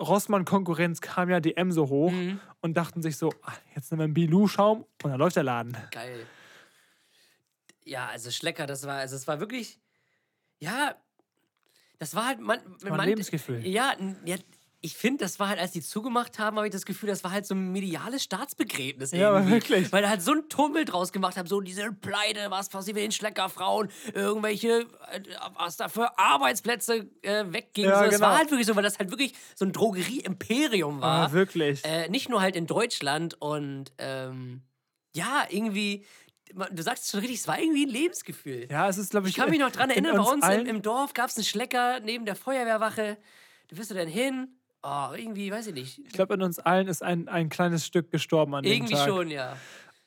Rossmann-Konkurrenz kam ja DM so hoch Mhm. und dachten sich so, ah, jetzt nehmen wir einen Bilou-Schaum und dann läuft der Laden. Geil. Ja, also Schlecker, das war, also es war wirklich, ja, das war halt, man, ein man, Lebensgefühl. Ja, ja, ich finde, das war halt, als die zugemacht haben, habe ich das Gefühl, das war halt so ein mediales Staatsbegräbnis. Ja, aber wirklich. Weil da halt so ein Tummel draus gemacht haben, so diese Pleite, was passiert mit den Schleckerfrauen, irgendwelche, äh, was da für Arbeitsplätze äh, weggingen. Ja, so, das genau. war halt wirklich so, weil das halt wirklich so ein Drogerie-Imperium war. Ah, wirklich. Äh, nicht nur halt in Deutschland und ähm, ja, irgendwie, man- du sagst es schon richtig, es war irgendwie ein Lebensgefühl. Ja, es ist, glaube ich. Ich kann mich noch dran in erinnern, bei uns im, im Dorf gab es einen Schlecker neben der Feuerwehrwache. Da bist du dann hin. Oh, irgendwie, weiß ich nicht. Ich glaube, in uns allen ist ein, ein kleines Stück gestorben an dem Irgendwie Tag. schon, ja.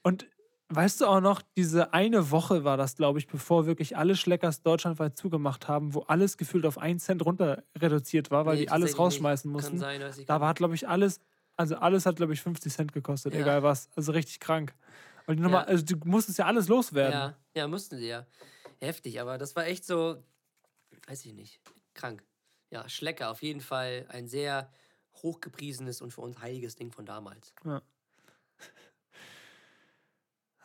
Und weißt du auch noch, diese eine Woche war das, glaube ich, bevor wirklich alle Schleckers deutschlandweit zugemacht haben, wo alles gefühlt auf einen Cent runter reduziert war, weil Nee, die alles rausschmeißen nicht. Kann mussten. sein, weiß ich da war, glaube ich, alles, also alles hat, glaube ich, 50 Cent gekostet, Ja. egal was. Also richtig krank. Weil die Nummer, Ja. also du musstest ja alles loswerden. Ja, ja, mussten sie ja. Heftig, aber das war echt so, weiß ich nicht, krank. Ja, Schlecker, auf jeden Fall ein sehr hochgepriesenes und für uns heiliges Ding von damals.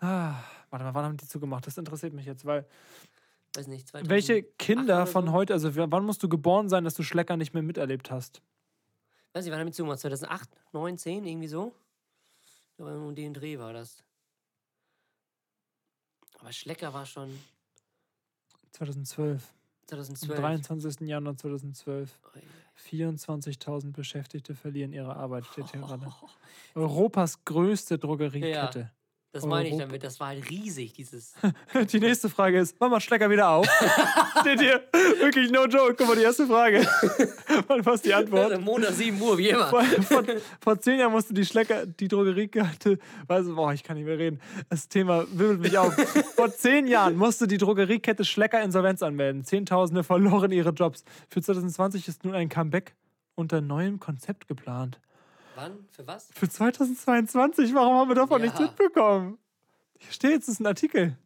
Ah, warte mal, wann haben die zugemacht? Das interessiert mich jetzt, weil Weiß nicht, 2008 welche Kinder von heute, also wann musst du geboren sein, dass du Schlecker nicht mehr miterlebt hast? Weiß nicht, wann haben die zugemacht? 2008, 9, 10, irgendwie so? Um den Dreh war das. Aber Schlecker war schon 2012. Am 2012. 23. Januar 2012. Ui. 24.000 Beschäftigte verlieren ihre Arbeit, steht hier gerade. Europas größte Drogeriekette. Das meine ich Europa. damit, das war halt riesig, dieses. (laughs) Die nächste Frage ist, wann macht Schlecker wieder auf? (laughs) steht hier. Wirklich no joke. Guck mal, die erste Frage. (laughs) Wann war die Antwort? Montag 7 Uhr, wie immer. Vor, vor, vor zehn Jahren musste die Schlecker, die Drogeriekette, weiß, boah, ich kann nicht mehr reden. Das Thema wirbelt mich auf. Vor zehn Jahren musste die Drogeriekette Schlecker Insolvenz anmelden. Zehntausende verloren ihre Jobs. Für 2020 ist nun ein Comeback unter neuem Konzept geplant. Wann? Für was? Für 2022? Warum haben wir davon Ja. nichts mitbekommen? Hier steht es ist ein Artikel.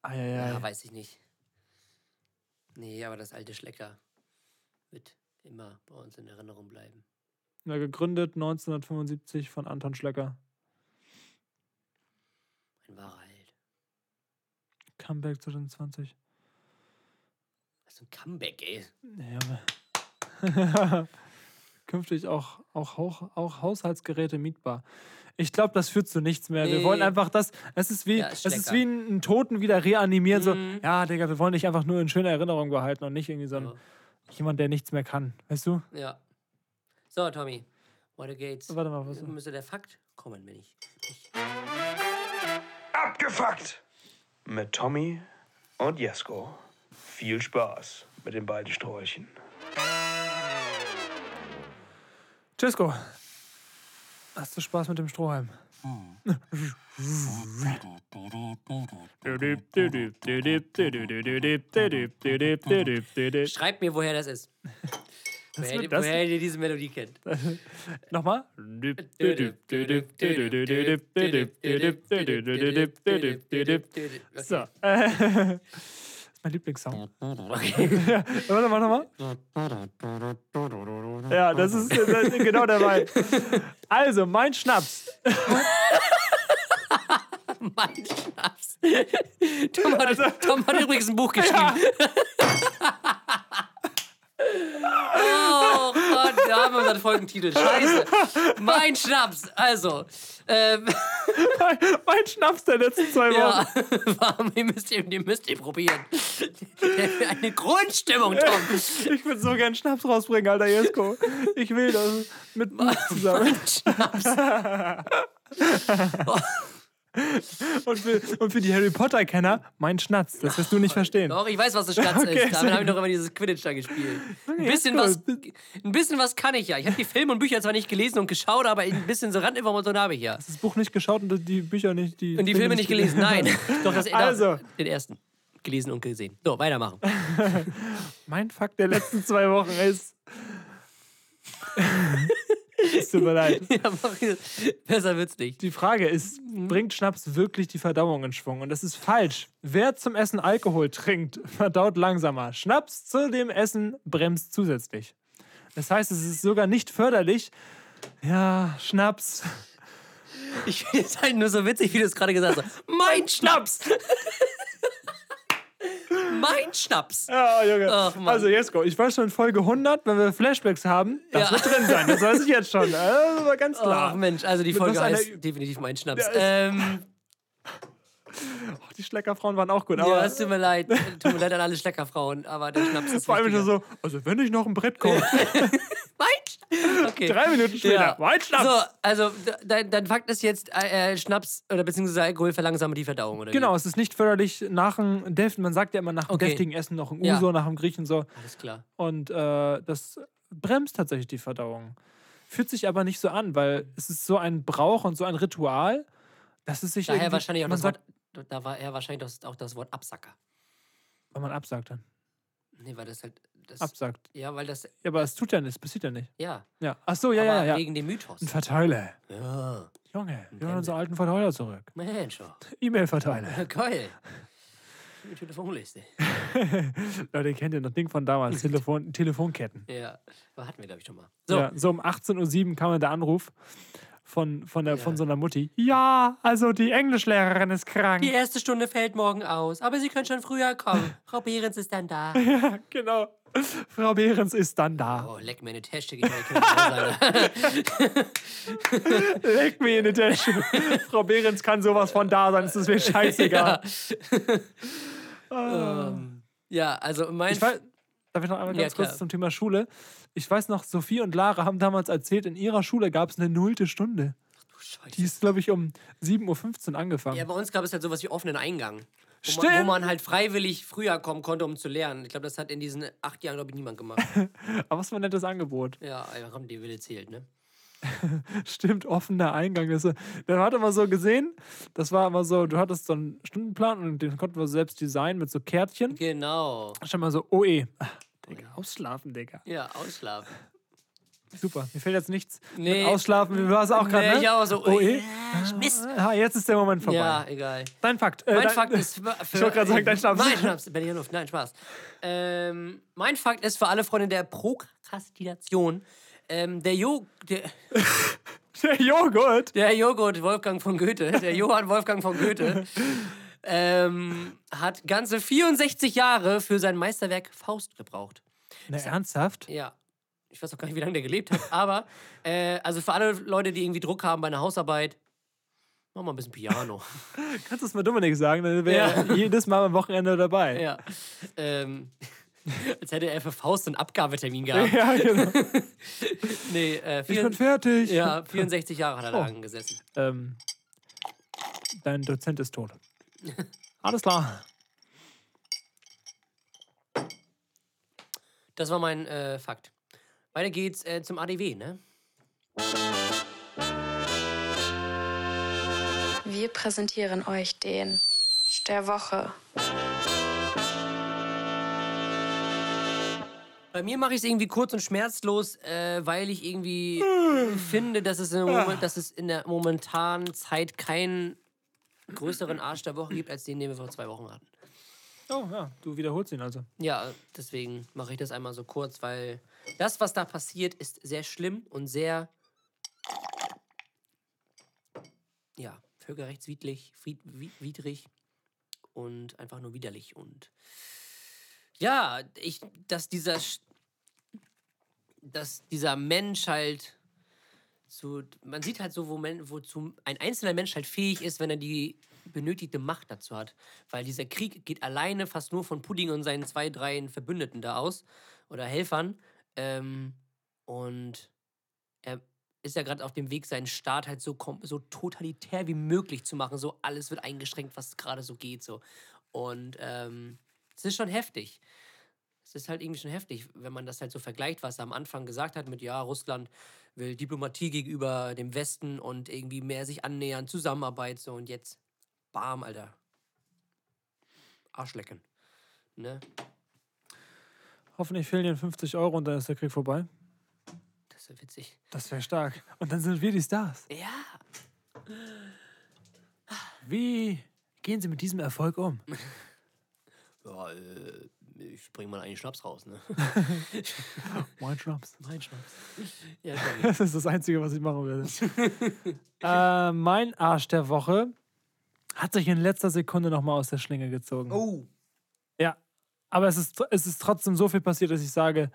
Eieiei. Ja, weiß ich nicht. Nee, aber das alte Schlecker wird immer bei uns in Erinnerung bleiben. Ja, gegründet 1975 von Anton Schlecker. Ein wahrer Held. Comeback 2020. Das ist ein Comeback, ey. Ja, aber (laughs) künftig auch, auch, auch, auch Haushaltsgeräte mietbar. Ich glaube, das führt zu nichts mehr. Wir Nee. wollen einfach das. Es ist wie, Ja, es ist wie einen Toten wieder reanimieren. So, Mhm. ja, Digga, wir wollen dich einfach nur in schöner Erinnerung behalten und nicht irgendwie so ein, Ja. jemand, der nichts mehr kann. Weißt du? Ja. So, Tommy. Weiter geht's. Warte mal, was? Müsste der Fakt kommen, wenn ich. ich Abgefuckt! Mit Tommy und Jesko. Viel Spaß mit den beiden Sträuchen. Cisco, hast du Spaß mit dem Strohhalm? Schreibt mir, woher das ist. (laughs) woher, wird das? woher ihr diese Melodie kennt. Nochmal? (laughs) So. (laughs) Mein Lieblingssong. (laughs) (laughs) Ja, warte mal, nochmal. Ja, das ist, das ist genau der Wein. Also, mein Schnaps. (laughs) mein Schnaps. Tom hat, Tom hat übrigens ein Buch geschrieben. Oh Gott, da haben wir unseren Folgentitel. Scheiße. Mein Schnaps. Also, ähm, Mein, (laughs) mein Schnaps der letzten zwei Wochen. (laughs) ja, warm, den müsst ihr, den müsst ihr probieren. Eine Grundstimmung, Tom. Ich würde so gern Schnaps rausbringen, Alter Jesko. Ich will das mit Buch zusammen. Schnaps. (laughs) Und für, und für die Harry Potter-Kenner, mein Schnatz. Das wirst du nicht verstehen. Doch, ich weiß, was ein Schnatz Okay, ist. Damit habe ich doch immer dieses Quidditch da gespielt. Ein bisschen, was, ein bisschen was kann ich ja. Ich habe die Filme und Bücher zwar nicht gelesen und geschaut, aber ein bisschen so Randinformationen habe ich ja. Das Buch nicht geschaut und die Bücher nicht. Die Und die Filme nicht gelesen, nein. (laughs) Doch, das, Also. den ersten. Gelesen und gesehen. So, weitermachen. (laughs) Mein Fakt der letzten zwei Wochen ist. (laughs) es tut mir leid. (laughs) ja, Besser wird's nicht. Die Frage ist, bringt Schnaps wirklich die Verdauung in Schwung? Und das ist falsch. Wer zum Essen Alkohol trinkt, (laughs) verdaut langsamer. Schnaps zu dem Essen bremst zusätzlich. Das heißt, es ist sogar nicht förderlich. Ja, Schnaps. Ich finde es halt nur so witzig, wie du es gerade gesagt hast. Mein Schnaps! (laughs) mein Schnaps. Ja, Junge. Ach, also, Jesko, ich weiß schon in Folge 100, wenn wir Flashbacks haben, das Ja. wird drin sein. Das weiß ich jetzt schon. (laughs) Das war ganz klar. Ach Mensch, also die Folge das eine- heißt definitiv mein Schnaps. Ähm, (laughs) Ach, die Schleckerfrauen waren auch gut. Aber ja, es tut mir leid. Tut mir leid an alle Schleckerfrauen, aber der Schnaps (laughs) ist vor allem so, also wenn ich noch ein Brett kommt, Mein (laughs) Okay. drei Minuten später, Ja. mein Schnaps. So, also dein, dein Fakt ist jetzt, äh, äh, Schnaps oder beziehungsweise Alkohol verlangsamt die Verdauung, oder? Genau, Wie? es ist nicht förderlich nach einem deftigen, man sagt ja immer nach einem Okay. deftigen Essen noch ein Ja. Uso, nach dem Griechen so. Alles klar. Und äh, das bremst tatsächlich die Verdauung. Fühlt sich aber nicht so an, weil es ist so ein Brauch und so ein Ritual, dass es sich Daher wahrscheinlich auch das Wort, da war er wahrscheinlich auch das Wort Absacker. wenn man absagt dann. Nee, weil das halt. Das, Absagt. Ja, weil das. Ja, aber es tut ja nichts, passiert ja nicht. Ja. Ja. Ach so, ja, aber ja, ja. wegen dem Mythos. Ein Verteiler. Ja. Junge, wir wollen unseren alten Verteiler zurück. Mensch, oh. (laughs) E-Mail-Verteiler. (laughs) geil. Die Telefonliste. (laughs) Leute, kennt ihr noch Ding von damals? Telefon Telefonketten. Ja, hatten wir, glaube ich, schon mal. So, Ja, so um 18.07 Uhr kam dann der Anruf von, von, der, von Ja. so einer Mutti. Ja, also die Englischlehrerin ist krank. die erste Stunde fällt morgen aus, aber Sie können schon früher kommen. Frau Behrens ist dann da. Ja, genau. (laughs) Frau Behrens ist dann da. Oh, leck mir eine Tasche, (laughs) Leg mir in die Tasche. Frau Behrens kann sowas von da sein, es ist mir scheißegal. (laughs) ähm, ja, also mein. Ich weiß, darf ich noch einmal Ja, ganz kurz klar. zum Thema Schule? Ich weiß noch, Sophie und Lara haben damals erzählt, in ihrer Schule gab es eine nullte Stunde. Scheiße. Die ist, glaube ich, um 7.15 Uhr angefangen. Ja, bei uns gab es halt sowas wie offenen Eingang. Wo man, wo Stimmt. man halt freiwillig früher kommen konnte, um zu lernen. Ich glaube, das hat in diesen acht Jahren, glaube ich, niemand gemacht. (laughs) Aber was für ein nettes Angebot. ja, haben die Wille zählt, ne? (laughs) Stimmt, offener Eingang. Das, dann hat immer so gesehen, das war immer so, du hattest so einen Stundenplan und den konnten wir selbst designen mit so Kärtchen. Genau. Schon mal so, oh eh. Digga, ausschlafen, Digga. Ja, ausschlafen. Super. Mir fällt jetzt nichts. Nee. Mit ausschlafen, wie war es auch gerade? Nee, ne? ich auch so. Oh eh. Mist. Ah, jetzt ist der Moment vorbei. Ja, egal. Dein Fakt. Äh, Mein dein, Fakt ist (laughs) für, für Ich wollte gerade sagen, dein Schnaps. Mein Schnaps, Berliner Luft. Nein, Spaß. Ähm, mein Fakt ist für alle Freunde der Prokrastination. Ähm, der, jo der, (laughs) Der Joghurt. der Joghurt Wolfgang von Goethe, der Johann Wolfgang von Goethe, ähm, hat ganze 64 Jahre für sein Meisterwerk Faust gebraucht. Ne, ernsthaft? Ja. Ich weiß auch gar nicht, wie lange der gelebt hat, aber (laughs) äh, also für alle Leute, die irgendwie Druck haben bei einer Hausarbeit, mach mal ein bisschen Piano. (laughs) Kannst du es mal Dominik sagen? Dann wäre er jedes Mal am Wochenende dabei. Ja. Ähm, (laughs) als hätte er für Faust einen Abgabetermin gehabt. Ja, genau. Nee, äh, Ich vier, bin fertig. ja, 64 Jahre hat er Oh. da gesessen. Ähm, dein Dozent ist tot. Alles klar. Das war mein äh, Fakt. Weiter geht's äh, zum ADW, ne? Wir präsentieren euch den der Woche. Bei mir mache ich es irgendwie kurz und schmerzlos, äh, weil ich irgendwie finde, dass es, im Moment, dass es in der momentanen Zeit keinen größeren Arsch der Woche gibt, als den, den wir vor zwei Wochen hatten. Oh ja, du wiederholst ihn also. Ja, deswegen mache ich das einmal so kurz, weil das, was da passiert, ist sehr schlimm und sehr, ja, völkerrechtswidrig, fried, wi- widrig und einfach nur widerlich. Und ja, ich, dass dieser, dass dieser Mensch halt so, man sieht halt so, wo men, wozu ein einzelner Mensch halt fähig ist, wenn er die benötigte Macht dazu hat. Weil dieser Krieg geht alleine fast nur von Pudding und seinen zwei, drei Verbündeten da aus oder Helfern. Ähm, und er ist ja gerade auf dem Weg, seinen Staat halt so, so totalitär wie möglich zu machen. So alles wird eingeschränkt, was gerade so geht. So. Und ähm, es ist schon heftig. Es ist halt irgendwie schon heftig, wenn man das halt so vergleicht, was er am Anfang gesagt hat mit, ja, Russland will Diplomatie gegenüber dem Westen und irgendwie mehr sich annähern, Zusammenarbeit, so und jetzt, bam, Alter. Arschlecken. Ne? Hoffentlich fehlen dir 50 Euro und dann ist der Krieg vorbei. Das ja witzig. Das wäre stark. Und dann sind wir die Stars. Ja. Wie gehen Sie mit diesem Erfolg um? (laughs) Ja, äh, ich bring mal einen Schnaps raus, ne? (laughs) Mein Schnaps. mein Schnaps. (laughs) Ja. Das ist das Einzige, was ich machen würde. äh, mein Arsch der Woche hat sich in letzter Sekunde nochmal aus der Schlinge gezogen. Oh. Ja. Aber es ist, es ist trotzdem so viel passiert, dass ich sage,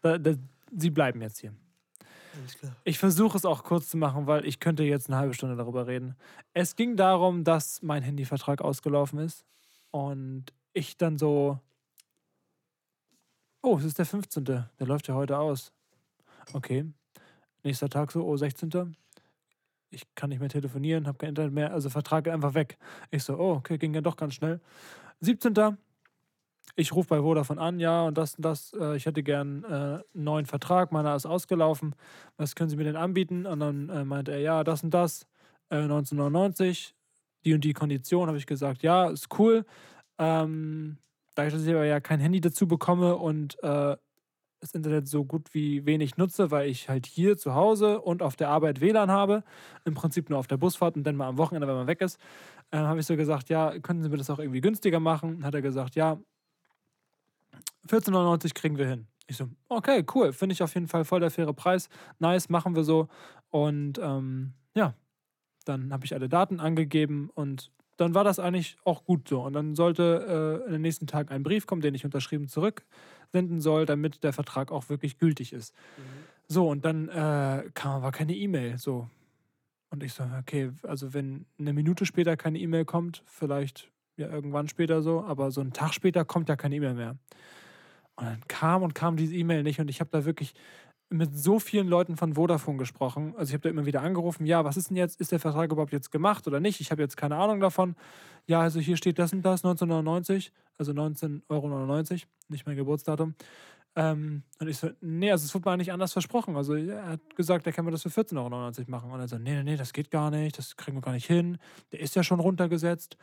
da, da, sie bleiben jetzt hier. Ich versuche es auch kurz zu machen, weil ich könnte jetzt eine halbe Stunde darüber reden. Es ging darum, dass mein Handyvertrag ausgelaufen ist und ich dann so, oh, es ist der 15. Der läuft ja heute aus. Okay. Nächster Tag so, oh, 16. Ich kann nicht mehr telefonieren, habe kein Internet mehr, also Vertrag einfach weg. Ich so, oh, okay, ging ja doch ganz schnell. 17. Ich rufe bei Vodafone an, ja, und das und das. Äh, ich hätte gern äh, einen neuen Vertrag, meiner ist ausgelaufen. Was können Sie mir denn anbieten? Und dann äh, meinte er, ja, das und das. Äh, 1999, die und die Kondition, habe ich gesagt, ja, ist cool. Ähm, da ich aber ja kein Handy dazu bekomme und äh, das Internet so gut wie wenig nutze, weil ich halt hier zu Hause und auf der Arbeit WLAN habe, im Prinzip nur auf der Busfahrt und dann mal am Wochenende, wenn man weg ist, äh, habe ich so gesagt, ja, könnten Sie mir das auch irgendwie günstiger machen? Hat er gesagt, ja, 14,99 kriegen wir hin. Ich so, okay, cool, finde ich auf jeden Fall voll der faire Preis. Nice, machen wir so. Und ähm, ja, dann habe ich alle Daten angegeben und dann war das eigentlich auch gut so. Und dann sollte äh, in den nächsten Tagen ein Brief kommen, den ich unterschrieben zurücksenden soll, damit der Vertrag auch wirklich gültig ist. Mhm. So, und dann äh, kam aber keine E-Mail. So. Und ich so, okay, also wenn eine Minute später keine E-Mail kommt, vielleicht ja irgendwann später so, aber so einen Tag später kommt ja keine E-Mail mehr. Und dann kam und kam diese E-Mail nicht und ich habe da wirklich mit so vielen Leuten von Vodafone gesprochen. Also ich habe da immer wieder angerufen, ja, was ist denn jetzt, ist der Vertrag überhaupt jetzt gemacht oder nicht? Ich habe jetzt keine Ahnung davon. Ja, also hier steht das und das, 1999, also 19,99 Euro, nicht mein Geburtsdatum. Ähm, und ich so, nee, also es wurde mir eigentlich anders versprochen. Also er hat gesagt, er kann mir das für 14,99 Euro machen. Und er so, nee, nee, nee, das geht gar nicht, das kriegen wir gar nicht hin. Der ist ja schon runtergesetzt.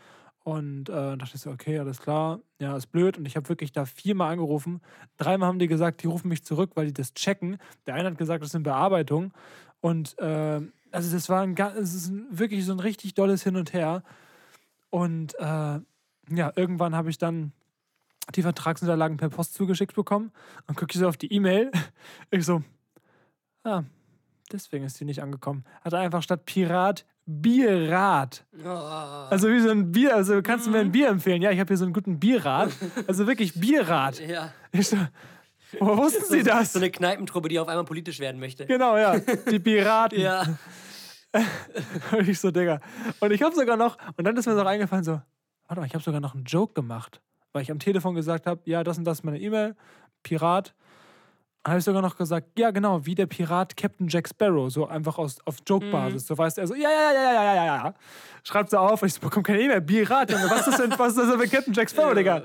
Und äh, dachte ich so, okay, alles klar, ja, ist blöd. Und ich habe wirklich da viermal angerufen. Dreimal haben die gesagt, die rufen mich zurück, weil die das checken. Der eine hat gesagt, das ist eine Bearbeitung. Und äh, also das war ein, es wirklich so ein richtig dolles Hin und Her. Und äh, ja, irgendwann habe ich dann die Vertragsunterlagen per Post zugeschickt bekommen. Und gucke ich so auf die E-Mail. Ich so, ah, deswegen ist die nicht angekommen. Hat einfach statt Pirat Bierrad. Oh. Also wie so ein Bier, also kannst du mir ein Bier empfehlen? Ja, ich habe hier so einen guten Bierrad. Also wirklich Bierrad. Ja. Ich so, woher wussten Sie das? So eine Kneipentruppe, die auf einmal politisch werden möchte. Genau, ja. Die Piraten. Ja. Und (laughs) ich so, Digga. Und ich habe sogar noch, und dann ist mir so eingefallen, so, warte mal, ich habe sogar noch einen Joke gemacht. Weil ich am Telefon gesagt habe, ja, das und das ist meine E-Mail, Pirat habe ich sogar noch gesagt, ja, genau, wie der Pirat Captain Jack Sparrow, so einfach aus, auf Joke-Basis. Mhm. So weißt er so, ja, ja, ja, ja, ja, ja, ja. Schreibt so auf, ich so, bekomme keine E-Mail. Pirat, Junge, was ist denn, was ist das denn für Captain Jack Sparrow, Digga?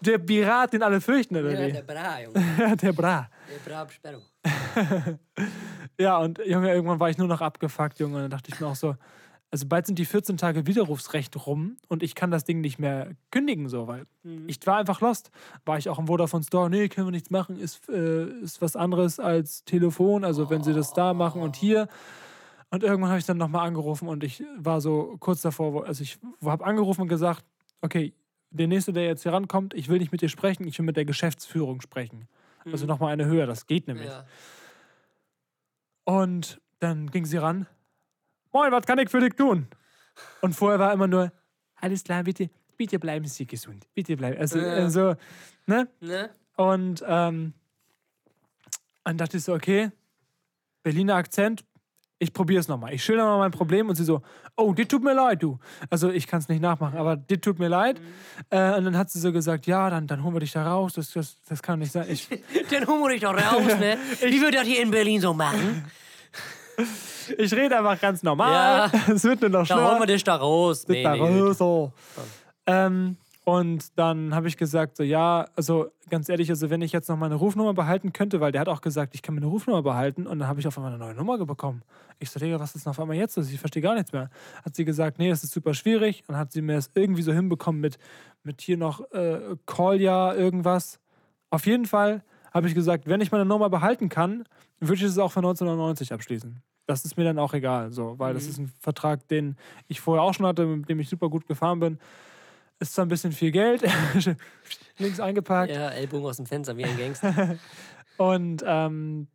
Der Pirat, den alle fürchten, oder Ja, wie? der Bra, (laughs) Junge. Ja, der Bra. Der Bra Sperro. (laughs) Ja, und Junge, irgendwann war ich nur noch abgefuckt, Junge. Und dann dachte ich mir auch so, also bald sind die 14 Tage Widerrufsrecht rum und ich kann das Ding nicht mehr kündigen, so, weil ich war einfach lost. War ich auch im Vodafone Store, nee, können wir nichts machen, ist, äh, ist was anderes als Telefon, also wenn sie das da machen und hier. Und irgendwann habe ich dann nochmal angerufen und ich war so kurz davor, also ich habe angerufen und gesagt, okay, der Nächste, der jetzt hier rankommt, ich will nicht mit dir sprechen, ich will mit der Geschäftsführung sprechen. Also nochmal eine höher, das geht nämlich. Ja. Und dann ging sie ran. Moin, was kann ich für dich tun? Und vorher war immer nur, alles klar, bitte, bitte bleiben Sie gesund. Bitte bleiben. Also, Ja. also ne? Ne? Und ähm, dann dachte ich so, okay, Berliner Akzent, ich probiere es nochmal. Ich schilder mal mein Problem und sie so, oh, dir tut mir leid, du. Also ich kann es nicht nachmachen, aber dir tut mir leid. Äh, und dann hat sie so gesagt, ja, dann, dann holen wir dich da raus. Das, das, das kann nicht sein. Ich, (laughs) Dann holen wir dich doch raus, (laughs) ne? Wie wir das hier in Berlin so machen. Ich rede einfach ganz normal. (laughs) Es wird nur noch Da holen schlimmer. wir dich da raus. Nee, da nee. raus, so. Ähm, und dann habe ich gesagt, so ja, also ganz ehrlich, also wenn ich jetzt noch meine Rufnummer behalten könnte, weil der hat auch gesagt, ich kann meine Rufnummer behalten und dann habe ich auf einmal eine neue Nummer bekommen. Ich so, Digga, was ist denn auf einmal jetzt? los? Ich verstehe gar nichts mehr. Hat sie gesagt, nee, das ist super schwierig und hat sie mir das irgendwie so hinbekommen mit, mit hier noch äh, Call-Ja, irgendwas. Auf jeden Fall habe ich gesagt, wenn ich meine Nummer behalten kann, würde ich es auch für 1999 abschließen. Das ist mir dann auch egal, so, weil das ist ein Vertrag, den ich vorher auch schon hatte, mit dem ich super gut gefahren bin. Ist zwar ein bisschen viel Geld, (laughs) links eingepackt. Ja, Ellbogen aus dem Fenster wie ein Gangster. (laughs) Und ähm,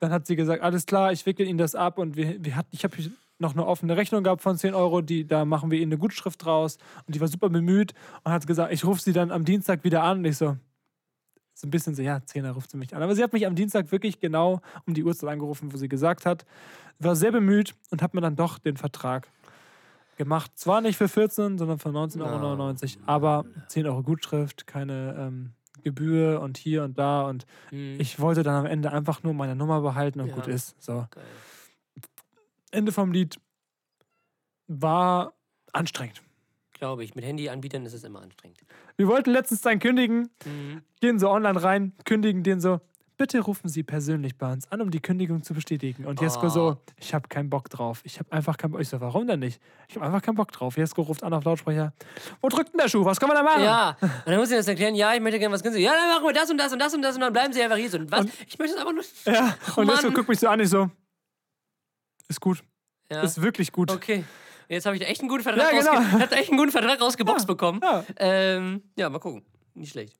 dann hat sie gesagt, alles klar, ich wickel Ihnen das ab. Und wir, wir hatten, ich habe noch eine offene Rechnung gehabt von 10 Euro, die, da machen wir ihnen eine Gutschrift draus. Und die war super bemüht und hat gesagt, ich rufe sie dann am Dienstag wieder an. Und ich so, so ein bisschen so, ja, 10er ruft sie mich an. Aber sie hat mich am Dienstag wirklich genau um die Uhrzeit angerufen, wo sie gesagt hat, war sehr bemüht und hat mir dann doch den Vertrag gemacht. Zwar nicht für 14, sondern für 19,99 Euro, aber 10 Euro Gutschrift, keine ähm, Gebühr und hier und da. Und Hm, ich wollte dann am Ende einfach nur meine Nummer behalten und Ja. gut ist. So. geil. Ende vom Lied war anstrengend. Glaube ich. Mit Handyanbietern ist es immer anstrengend. Wir wollten letztens dann kündigen, Mhm. gehen so online rein, kündigen den so. Bitte rufen Sie persönlich bei uns an, um die Kündigung zu bestätigen. Und Jesko Oh. so, ich habe keinen Bock drauf. Ich habe einfach keinen Bock. Ich so, warum denn nicht? Ich habe einfach keinen Bock drauf. Jesko ruft an auf Lautsprecher. Wo drückt denn der Schuh? Was kann man da machen? Ja, und dann muss ich das erklären, ja, ich möchte gerne was günstiges. Ja, dann machen wir das und das und das und das und dann bleiben sie einfach hier so. Und was? ich möchte es einfach nur. Ja. Und Mann. Jesko guckt mich so an, ich so, ist gut. Ja. Ist wirklich gut. Okay. Jetzt habe ich echt einen guten Vertrag, Ja, genau. rausge echt einen guten Vertrag rausgeboxt bekommen. Ja. Ähm, ja, mal gucken. Nicht schlecht.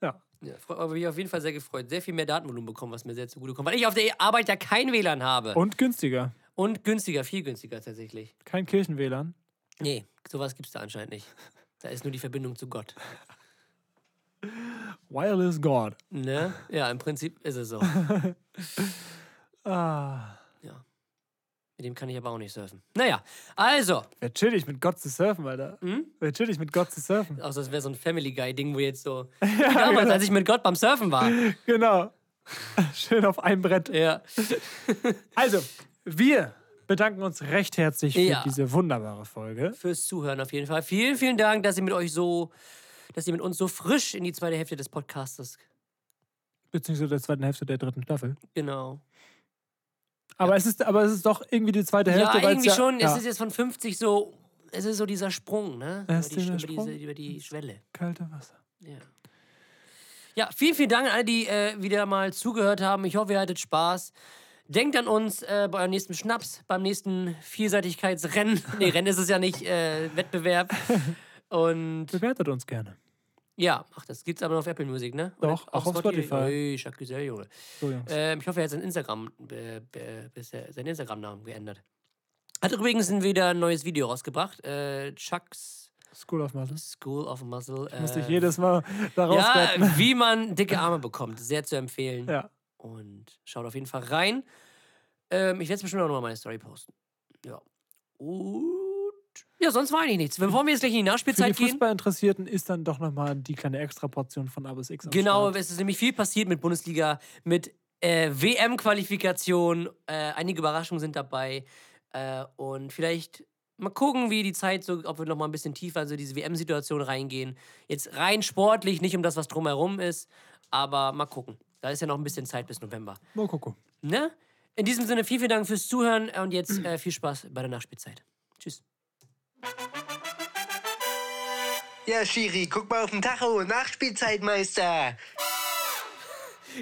Ja. Ja, aber mich auf jeden Fall sehr gefreut. Sehr viel mehr Datenvolumen bekommen, was mir sehr zugute kommt. Weil ich auf der Arbeit ja kein WLAN habe. Und günstiger. Und günstiger, viel günstiger tatsächlich. Kein Kirchen-WLAN. Nee, sowas gibt es da anscheinend nicht. Da ist nur die Verbindung zu Gott. (laughs) Wireless God. Ne? Ja, im Prinzip ist es so. (laughs) Ah. Mit dem kann ich aber auch nicht surfen. Naja, also, Wäre chillig, mit Gott zu surfen, Alter. Hm? Wäre chillig, mit Gott zu surfen. außer es wäre so ein Family Guy-Ding, wo jetzt so. (laughs) Wie damals, genau. als ich mit Gott beim Surfen war. (laughs) Genau. (laughs) Schön auf einem Brett. Ja. Also, wir bedanken uns recht herzlich für Ja. diese wunderbare Folge. Fürs Zuhören auf jeden Fall. Vielen, vielen Dank, dass ihr mit euch so, dass ihr mit uns so frisch in die zweite Hälfte des Podcastes. Beziehungsweise der zweiten Hälfte der dritten Staffel. Genau. Aber, es, ist, aber es ist doch irgendwie die zweite Hälfte. ja, irgendwie schon. Ja, Es ist jetzt von 50 so. Es ist so dieser Sprung, ne? Über die, über, Sprung. diese, über die Schwelle. kalte Wasser. Ja. Ja, vielen, vielen Dank an alle, die äh, wieder mal zugehört haben. Ich hoffe, ihr hattet Spaß. Denkt an uns äh, bei eurem nächsten Schnaps, beim nächsten Vielseitigkeitsrennen. (laughs) nee, Rennen ist es ja nicht, äh, Wettbewerb. (laughs) Und Bewertet uns gerne. Ja, ach, das gibt's aber nur auf Apple Music, ne? Oder Doch, auch auf Spotify. Ui, Jacques Güzel, Junge. So, Jungs. Ähm, ich hoffe, er hat sein Instagram, äh, äh, seinen Instagram-Namen geändert. Hat übrigens wieder ein neues Video rausgebracht. Äh, Chucks School of Muscle. School of Muscle. Äh, Musste ich jedes Mal da ja, rausretten. wie man dicke Arme bekommt. Sehr zu empfehlen. Ja. Und schaut auf jeden Fall rein. Ähm, ich werde es bestimmt auch nochmal meine Story posten. Ja. Und ja, sonst war eigentlich nichts. Bevor wir jetzt gleich in die Für die Nachspielzeit gehen. Fußballinteressierten ist dann doch nochmal die kleine Extraportion von A bis X. Genau, es ist nämlich viel passiert mit Bundesliga, mit äh, WM-Qualifikation. Äh, einige Überraschungen sind dabei. Äh, und vielleicht mal gucken, wie die Zeit so, ob wir noch mal ein bisschen tiefer in diese WM-Situation reingehen. Jetzt rein sportlich, nicht um das, was drumherum ist, aber mal gucken. Da ist ja noch ein bisschen Zeit bis November. Mal gucken. Ne? In diesem Sinne, vielen, vielen Dank fürs Zuhören und jetzt äh, viel Spaß bei der Nachspielzeit. Ja, Schiri, guck mal auf den Tacho. Nachspielzeitmeister.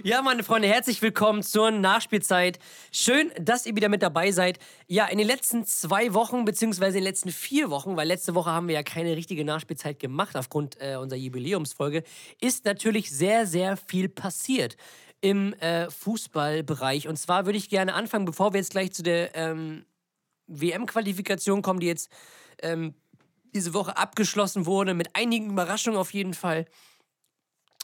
Ja, meine Freunde, herzlich willkommen zur Nachspielzeit. Schön, dass ihr wieder mit dabei seid. Ja, in den letzten zwei Wochen, beziehungsweise in den letzten vier Wochen, weil letzte Woche haben wir ja keine richtige Nachspielzeit gemacht aufgrund äh, unserer Jubiläumsfolge, ist natürlich sehr, sehr viel passiert im äh, Fußballbereich. Und zwar würde ich gerne anfangen, bevor wir jetzt gleich zu der ähm, WM-Qualifikation kommen, die jetzt ähm, diese Woche abgeschlossen wurde, mit einigen Überraschungen auf jeden Fall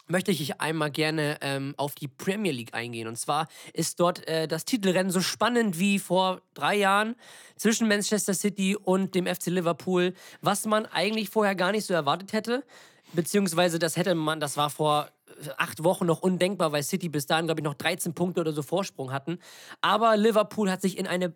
möchte ich einmal gerne ähm, auf die Premier League eingehen. Und zwar ist dort äh, das Titelrennen so spannend wie vor drei Jahren zwischen Manchester City und dem FC Liverpool, was man eigentlich vorher gar nicht so erwartet hätte. Beziehungsweise das hätte man, das war vor äh, acht Wochen noch undenkbar, weil City bis dahin, glaube ich, noch 13 Punkte oder so Vorsprung hatten. Aber Liverpool hat sich in eine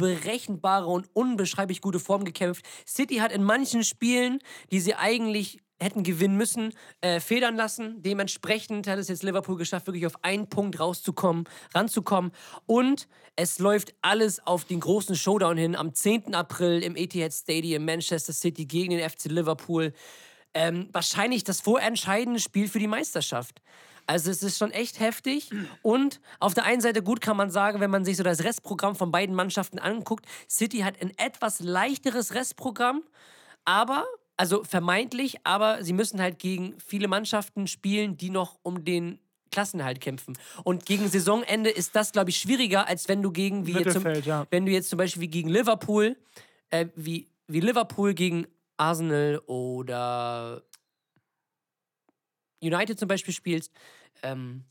unberechenbare und unbeschreiblich gute Form gekämpft. City hat in manchen Spielen, die sie eigentlich hätten gewinnen müssen, äh, federn lassen. Dementsprechend hat es jetzt Liverpool geschafft, wirklich auf einen Punkt rauszukommen, ranzukommen. Und es läuft alles auf den großen Showdown hin am 10. April im Etihad Stadium Manchester City gegen den FC Liverpool. Ähm, wahrscheinlich das vorentscheidende Spiel für die Meisterschaft. Also es ist schon echt heftig und auf der einen Seite gut kann man sagen, wenn man sich so das Restprogramm von beiden Mannschaften anguckt, City hat ein etwas leichteres Restprogramm, aber also vermeintlich, aber sie müssen halt gegen viele Mannschaften spielen, die noch um den Klassenerhalt kämpfen. Und gegen Saisonende ist das, glaube ich, schwieriger, als wenn du gegen, wie jetzt zum, ja. wenn du jetzt zum Beispiel wie gegen Liverpool, äh, wie, wie Liverpool gegen Arsenal oder United zum Beispiel spielst. Ähm,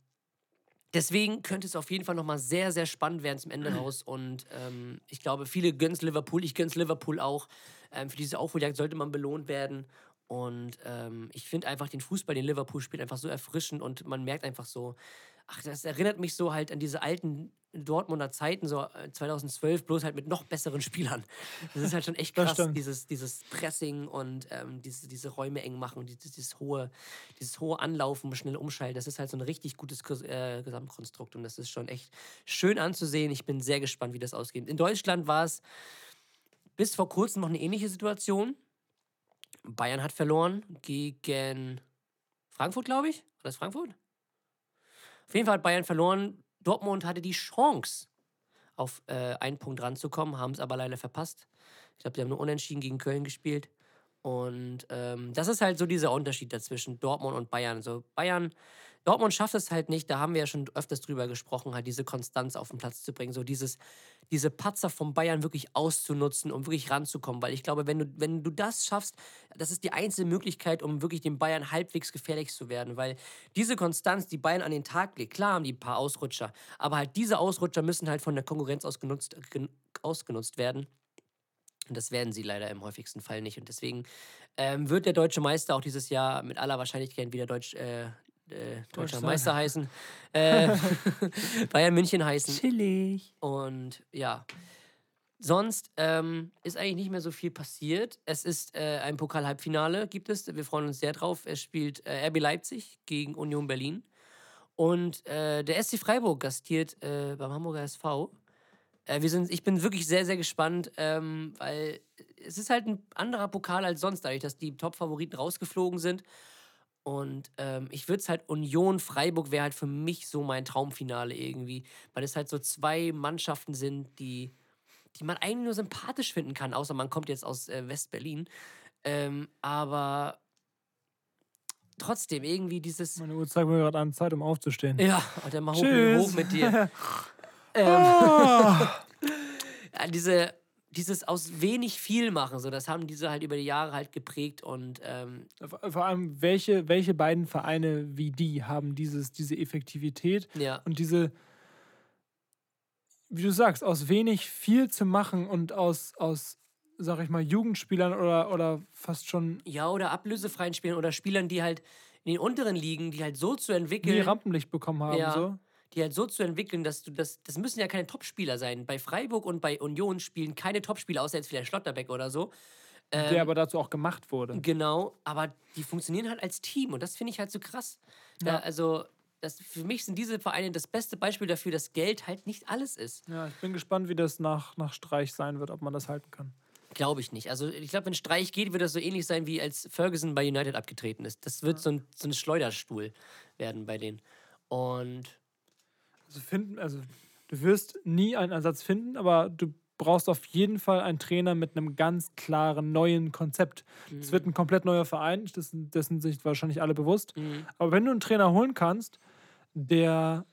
deswegen könnte es auf jeden Fall nochmal sehr, sehr spannend werden zum Ende (clears throat) raus. Und ähm, ich glaube, viele gönnen es Liverpool. Ich gönn's Liverpool auch. Ähm, für diese Aufholjagd sollte man belohnt werden. Und ähm, ich finde einfach den Fußball, den Liverpool spielt, einfach so erfrischend und man merkt einfach so, ach, das erinnert mich so halt an diese alten Dortmunder Zeiten, so äh, 2012, bloß halt mit noch besseren Spielern. Das ist halt schon echt krass, dieses, dieses Pressing und ähm, diese, diese Räume eng machen, dieses, dieses, hohe, dieses hohe Anlaufen, schnell umschalten. Das ist halt so ein richtig gutes äh, Gesamtkonstrukt und das ist schon echt schön anzusehen. Ich bin sehr gespannt, wie das ausgeht. In Deutschland war es bis vor kurzem noch eine ähnliche Situation. Bayern hat verloren gegen Frankfurt, glaube ich. War das Frankfurt? Auf jeden Fall hat Bayern verloren. Dortmund hatte die Chance, auf äh, einen Punkt ranzukommen, haben es aber leider verpasst. Ich glaube, die haben nur unentschieden gegen Köln gespielt. Und ähm, das ist halt so dieser Unterschied dazwischen Dortmund und Bayern. So Bayern, Dortmund schafft es halt nicht, da haben wir ja schon öfters drüber gesprochen, halt diese Konstanz auf den Platz zu bringen, so dieses, diese Patzer von Bayern wirklich auszunutzen, um wirklich ranzukommen. Weil ich glaube, wenn du, wenn du das schaffst, das ist die einzige Möglichkeit, um wirklich den Bayern halbwegs gefährlich zu werden. Weil diese Konstanz, die Bayern an den Tag legt, klar haben die ein paar Ausrutscher, aber halt diese Ausrutscher müssen halt von der Konkurrenz ausgenutzt, gen- ausgenutzt werden. Und das werden sie leider im häufigsten Fall nicht. Und deswegen ähm, wird der deutsche Meister auch dieses Jahr mit aller Wahrscheinlichkeit wieder Deutsch, äh, äh, deutscher. Meister heißen. (laughs) Äh, (laughs) Bayern München heißen. Chillig. Und ja. Sonst ähm, ist eigentlich nicht mehr so viel passiert. Es ist äh, ein Pokal-Halbfinale, gibt es. Wir freuen uns sehr drauf. Es spielt äh, RB Leipzig gegen Union Berlin. Und äh, der SC Freiburg gastiert äh, beim Hamburger SV. Äh, wir sind, ich bin wirklich sehr, sehr gespannt, ähm, weil es ist halt ein anderer Pokal als sonst, dadurch, dass die Top-Favoriten rausgeflogen sind. Und ähm, ich würde es halt Union Freiburg wäre halt für mich so mein Traumfinale irgendwie, weil es halt so zwei Mannschaften sind, die, die man eigentlich nur sympathisch finden kann, außer man kommt jetzt aus äh, West-Berlin. Ähm, aber trotzdem irgendwie dieses. Meine Uhr zeigt mir gerade an, Zeit, um aufzustehen. Ja, und dann mal hoch, hoch mit dir. (laughs) ähm, Ah. (laughs) ja, diese, dieses aus wenig viel machen, so, das haben diese halt über die Jahre halt geprägt und ähm, Vor allem, welche, welche beiden Vereine wie die haben dieses, diese Effektivität ja, und diese, wie du sagst, aus wenig viel zu machen und aus, aus sag ich mal, Jugendspielern oder, oder fast schon ja, oder ablösefreien Spielern oder Spielern, die halt in den unteren Ligen, die halt so zu entwickeln, Rampenlicht bekommen haben. Ja. So. Die halt so zu entwickeln, dass du das, das müssen ja keine Topspieler sein. Bei Freiburg und bei Union spielen keine Topspieler, außer jetzt vielleicht Schlotterbeck oder so. Ähm, der aber dazu auch gemacht wurde. Genau, aber die funktionieren halt als Team und das finde ich halt so krass. Da, Ja. Also, das, für mich sind diese Vereine das beste Beispiel dafür, dass Geld halt nicht alles ist. Ja, ich bin gespannt, wie das nach, nach Streich sein wird, ob man das halten kann. Glaube ich nicht. Also, ich glaube, wenn Streich geht, wird das so ähnlich sein, wie als Ferguson bei United abgetreten ist. Das wird so, ein, so ein Schleuderstuhl werden bei denen. Und Also, finden, also du wirst nie einen Ersatz finden, aber du brauchst auf jeden Fall einen Trainer mit einem ganz klaren neuen Konzept. Es wird ein komplett neuer Verein, dessen, dessen sich wahrscheinlich alle bewusst. Mhm. Aber wenn du einen Trainer holen kannst, der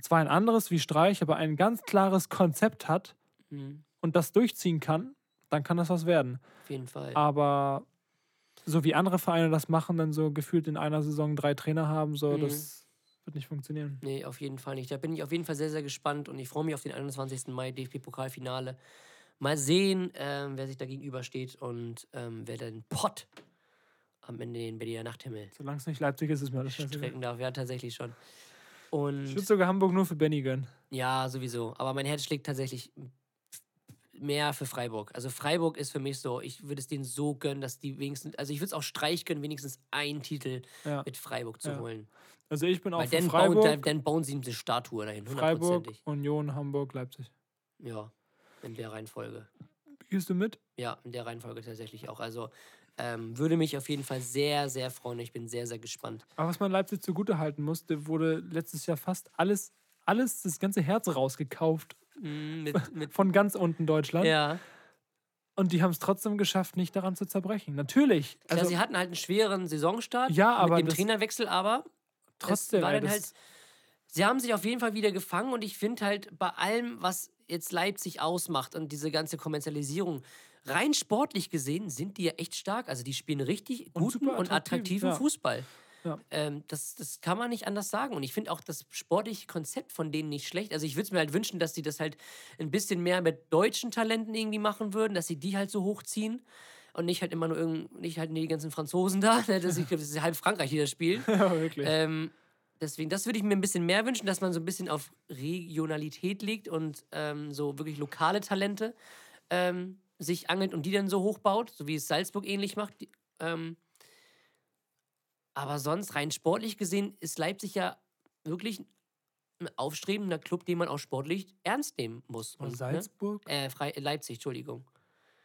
zwar ein anderes wie Streich, aber ein ganz klares Konzept hat Mhm. und das durchziehen kann, dann kann das was werden. auf jeden Fall. Aber so wie andere Vereine das machen, dann so gefühlt in einer Saison drei Trainer haben, so Mhm. das wird nicht funktionieren. Nee, auf jeden Fall nicht. Da bin ich auf jeden Fall sehr, sehr gespannt und ich freue mich auf den 21. Mai DFB-Pokalfinale. Mal sehen, ähm, wer sich da gegenübersteht und ähm, wer den Pott am Ende den Berliner Nachthimmel Solange es nicht Leipzig ist, ist mir scheißegal. strecken darf. Ja, tatsächlich schon. Ich Und würde sogar Hamburg nur für Benny gönnen. ja, sowieso. Aber mein Herz schlägt tatsächlich mehr für Freiburg. Also Freiburg ist für mich so, ich würde es denen so gönnen, dass die wenigstens, also ich würde es auch Streich gönnen, wenigstens einen Titel Ja. mit Freiburg zu Ja. holen. Also ich bin auch Weil für dann Freiburg, bauen, dann, bauen sie eine Statue dahin, Freiburg. Union, Hamburg, Leipzig. Ja, in der Reihenfolge. Gehst du mit? Ja, in der Reihenfolge tatsächlich auch. Also ähm, würde mich auf jeden Fall sehr, sehr freuen. Ich bin sehr, sehr gespannt. Aber was man Leipzig zugute halten musste, wurde letztes Jahr fast alles, alles, das ganze Herz rausgekauft Mm, mit, (laughs) mit, von ganz unten Deutschland. ja. Und die haben es trotzdem geschafft, nicht daran zu zerbrechen. Natürlich. Klar, Also sie hatten halt einen schweren Saisonstart Ja, aber mit dem Trainerwechsel, aber Trotzdem, war dann halt, sie haben sich auf jeden Fall wieder gefangen und ich finde halt bei allem, was jetzt Leipzig ausmacht und diese ganze Kommerzialisierung, rein sportlich gesehen sind die ja echt stark. Also die spielen richtig Und guten und attraktiv, attraktiven ja. Fußball. Ja. Ähm, das, das kann man nicht anders sagen. Und ich finde auch das sportliche Konzept von denen nicht schlecht. Also ich würde es mir halt wünschen, dass die das halt ein bisschen mehr mit deutschen Talenten irgendwie machen würden, dass sie die halt so hochziehen. Und nicht halt immer nur irgend, nicht halt die ganzen Franzosen da. Ne? Das, ich glaube, das ist halb Frankreich, die das spielen. (laughs) Ja, wirklich. Ähm, deswegen, das würde ich mir ein bisschen mehr wünschen, dass man so ein bisschen auf Regionalität legt und ähm, so wirklich lokale Talente ähm, sich angelt und die dann so hochbaut, so wie es Salzburg ähnlich macht. Die, ähm, aber sonst, rein sportlich gesehen, ist Leipzig ja wirklich ein aufstrebender Club, den man auch sportlich ernst nehmen muss. Und Und, Salzburg? Ne? Äh, Frei Leipzig, Entschuldigung.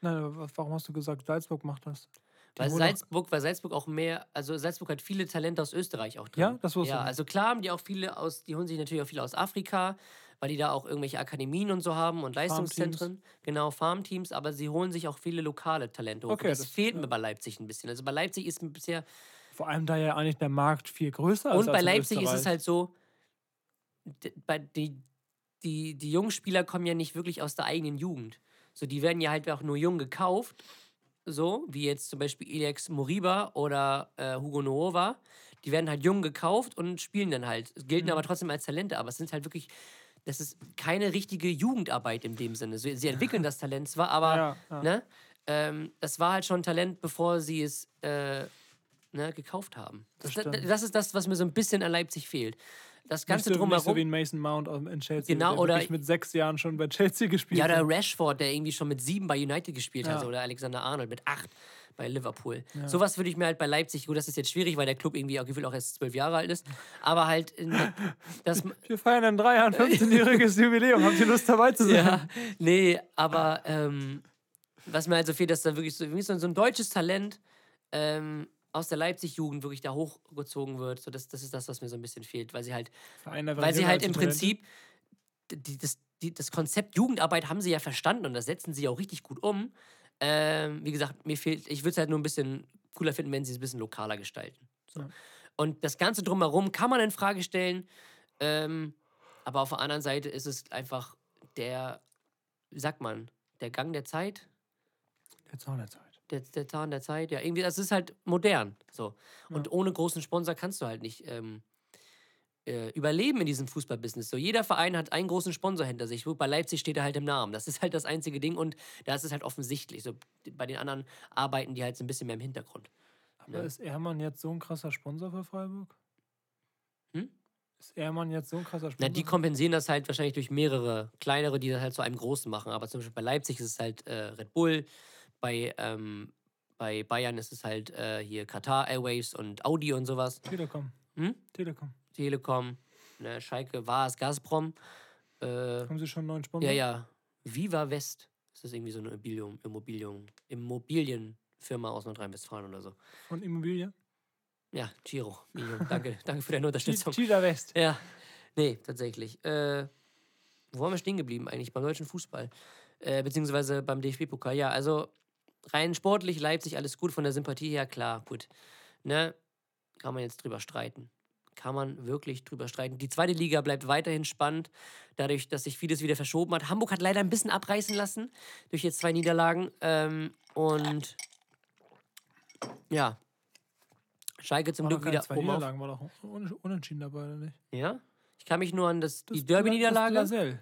Nein, warum hast du gesagt, Salzburg macht das? Die Weil Salzburg, weil Salzburg auch mehr, also Salzburg hat viele Talente aus Österreich auch drin. Ja, das wusste Ja, ich. also klar haben die auch viele aus, die holen sich natürlich auch viele aus Afrika, weil die da auch irgendwelche Akademien und so haben und Leistungszentren. Genau, Farmteams, aber sie holen sich auch viele lokale Talente. Okay, und das, das- fehlt mir bei Leipzig ein bisschen. Also bei Leipzig ist mir bisher. Vor allem, da ja eigentlich der Markt viel größer ist. und bei Leipzig ist es Österreich. halt so, bei die, die, die jungen Spieler kommen ja nicht wirklich aus der eigenen Jugend. So, die werden ja halt auch nur jung gekauft. So, wie jetzt zum Beispiel Alex Moriba oder äh, Hugo Noova. Die werden halt jung gekauft und spielen dann halt. Gelten Mhm. aber trotzdem als Talente, aber es sind halt wirklich. Das ist keine richtige Jugendarbeit in dem Sinne. Sie entwickeln das Talent zwar, aber Ja, ja. Ne, ähm, das war halt schon Talent, bevor sie es äh, ne, gekauft haben. Das, Das das, ist das, was mir so ein bisschen an Leipzig fehlt. Das Ganze nicht so, nicht so drumherum. wie ein Mason Mount in Chelsea. Genau, der oder- mit sechs Jahren schon bei Chelsea gespielt ja, hat. oder Rashford, der irgendwie schon mit sieben bei United gespielt hat, Ja. oder Alexander Arnold mit acht bei Liverpool. Ja. Sowas würde ich mir halt bei Leipzig, gut, das ist jetzt schwierig, weil der Club irgendwie auch gefühlt auch erst zwölf Jahre alt ist, aber halt, in, (laughs) das, Wir feiern in drei Jahren 15-jähriges (laughs) Jubiläum. Habt ihr Lust dabei zu sein? Ja, nee, aber ähm, was mir halt so fehlt, dass da wirklich so so ein deutsches Talent ähm, aus der Leipzig-Jugend wirklich da hochgezogen wird. So, das, das ist das, was mir so ein bisschen fehlt, weil sie halt, weil sie halt im. Prinzip die, das, die, das Konzept Jugendarbeit haben sie ja verstanden und das setzen sie auch richtig gut um. Ähm, wie gesagt, mir fehlt, ich würde es halt nur ein bisschen cooler finden, wenn sie es ein bisschen lokaler gestalten. So. Ja. Und das Ganze drumherum kann man in Frage stellen, ähm, aber auf der anderen Seite ist es einfach der, wie sagt man, der Gang der Zeit, Der Zahn der Zeit. Der, der Zahn der Zeit, ja, irgendwie, das ist halt modern. So. Und ohne großen Sponsor kannst du halt nicht ähm, äh, überleben in diesem Fußballbusiness. So, jeder Verein hat einen großen Sponsor hinter sich. Bei Leipzig steht er halt im Namen. Das ist halt das einzige Ding und da ist es halt offensichtlich. So, bei den anderen arbeiten die halt so ein bisschen mehr im Hintergrund. Aber Ja. ist Ehrmann jetzt so ein krasser Sponsor für Freiburg? Hm? Ist Ehrmann jetzt so ein krasser Na, Sponsor? die kompensieren das halt wahrscheinlich durch mehrere kleinere, die das halt zu einem großen machen. Aber zum Beispiel bei Leipzig ist es halt äh, Red Bull, bei, ähm, bei Bayern ist es halt äh, hier Qatar Airways und Audi und sowas. Telekom. Hm? Telekom. Telekom, ne, Schalke war es, Gazprom. Äh, Haben sie schon einen neuen Sponsor? ja, ja. Viva West. Das ist irgendwie so eine Immobilien, Immobilien, Immobilienfirma aus Nordrhein-Westfalen oder so. Von Immobilie? Ja, Giro. Danke, (laughs) danke für deine Unterstützung. Tida West. Ja, nee, tatsächlich. Äh, wo waren wir stehen geblieben eigentlich? Beim deutschen Fußball. Äh, beziehungsweise beim DFB-Pokal. Ja, also rein sportlich, Leipzig, alles gut. Von der Sympathie her, klar, gut. Ne? Kann man jetzt drüber streiten. Kann man wirklich drüber streiten. Die zweite Liga bleibt weiterhin spannend, dadurch, dass sich vieles wieder verschoben hat. Hamburg hat leider ein bisschen abreißen lassen durch jetzt zwei Niederlagen. Ähm, und ja, Schalke zum Glück wieder zwei auf. Niederlagen, war doch un unentschieden dabei, oder nicht? Ja? Ich kann mich nur an das, die Das Derby-Niederlage. Glasell.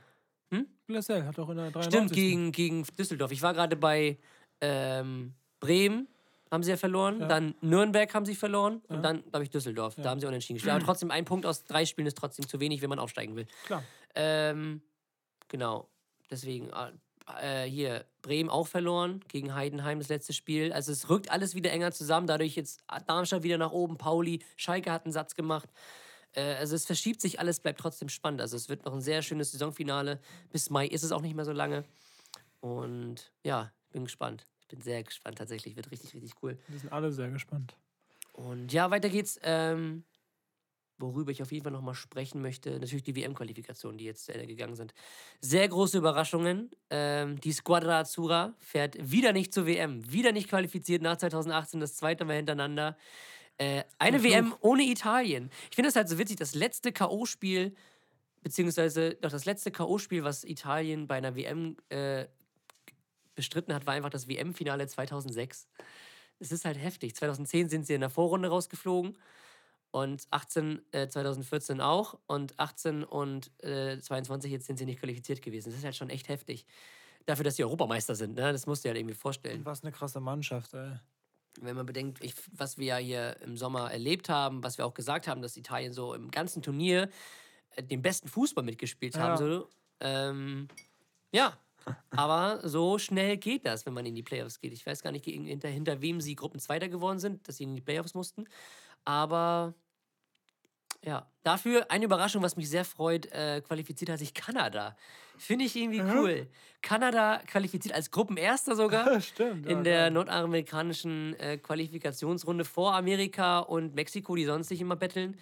Hm? Glasell hat doch in der 93. Stimmt, gegen, gegen Düsseldorf. Ich war gerade bei ähm, Bremen, haben sie ja verloren. Ja. Dann Nürnberg haben sie verloren. Ja. Und dann, glaube ich, Düsseldorf. Ja. Da haben sie unentschieden gespielt. Aber trotzdem, ein Punkt aus drei Spielen ist trotzdem zu wenig, wenn man aufsteigen will. Klar. Ähm, genau. Deswegen, äh, hier, Bremen auch verloren gegen Heidenheim das letzte Spiel. Also es rückt alles wieder enger zusammen. Dadurch jetzt Darmstadt wieder nach oben, Pauli, Schalke hat einen Satz gemacht. Äh, also es verschiebt sich alles, bleibt trotzdem spannend. Also es wird noch ein sehr schönes Saisonfinale. Bis Mai ist es auch nicht mehr so lange. Und ja, bin gespannt. Ich bin sehr gespannt tatsächlich. Wird richtig, richtig cool. Wir sind alle sehr gespannt. Und ja, weiter geht's. Ähm, worüber ich auf jeden Fall nochmal sprechen möchte, natürlich die WM-Qualifikationen, die jetzt zu Ende gegangen sind. Sehr große Überraschungen. Ähm, die Squadra Azzurra fährt wieder nicht zur WM, wieder nicht qualifiziert nach 2018, das zweite Mal hintereinander. Äh, eine WM ohne Italien. Ich finde das halt so witzig. Das letzte K.O.-Spiel, beziehungsweise doch das letzte K.O.-Spiel, was Italien bei einer WM äh, bestritten hat, war einfach das WM-Finale 2006. Es ist halt heftig. 2010 sind sie in der Vorrunde rausgeflogen und 18, äh, 2014 auch und 18 und äh, 22 jetzt sind sie nicht qualifiziert gewesen. Das ist halt schon echt heftig. Dafür, dass sie Europameister sind, ne? Das musst du dir halt irgendwie vorstellen. Was eine krasse Mannschaft, ey. Wenn man bedenkt, ich, was wir ja hier im Sommer erlebt haben, was wir auch gesagt haben, dass Italien so im ganzen Turnier äh, den besten Fußball mitgespielt Ja. haben. So, ähm, ja, aber so schnell geht das, wenn man in die Playoffs geht. Ich weiß gar nicht, hinter, hinter wem sie Gruppenzweiter geworden sind, dass sie in die Playoffs mussten. Aber ja, dafür eine Überraschung, was mich sehr freut, äh, qualifiziert hat sich Kanada. Finde ich irgendwie cool. Kanada qualifiziert als Gruppenerster sogar (laughs) Stimmt. in der nordamerikanischen äh, Qualifikationsrunde vor Amerika und Mexiko, die sonst sich immer betteln.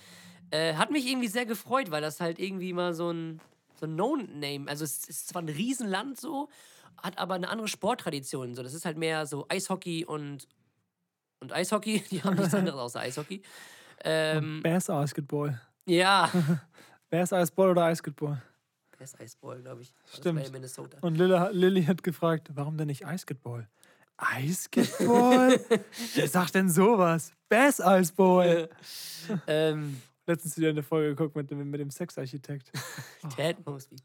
Äh, hat mich irgendwie sehr gefreut, weil das halt irgendwie mal so ein, so ein No-Name, also es ist zwar ein Riesenland so, hat aber eine andere Sporttradition. So, das ist halt mehr so Eishockey und, und Eishockey, (laughs) die haben nichts anderes außer Eishockey. Ähm, Bears Basketball. ja, (laughs) Bears Eisball oder Eisball? Best Eisball, glaube ich. Das Stimmt. Minnesota. Und Lilla, Lilly hat gefragt, warum denn nicht Eisball? (laughs) Eisball? Wer sagt denn sowas? Bass Eisball. ähm, Letztens wieder eine Folge geguckt mit dem, mit dem Sexarchitekt. (laughs) Ted Mosby.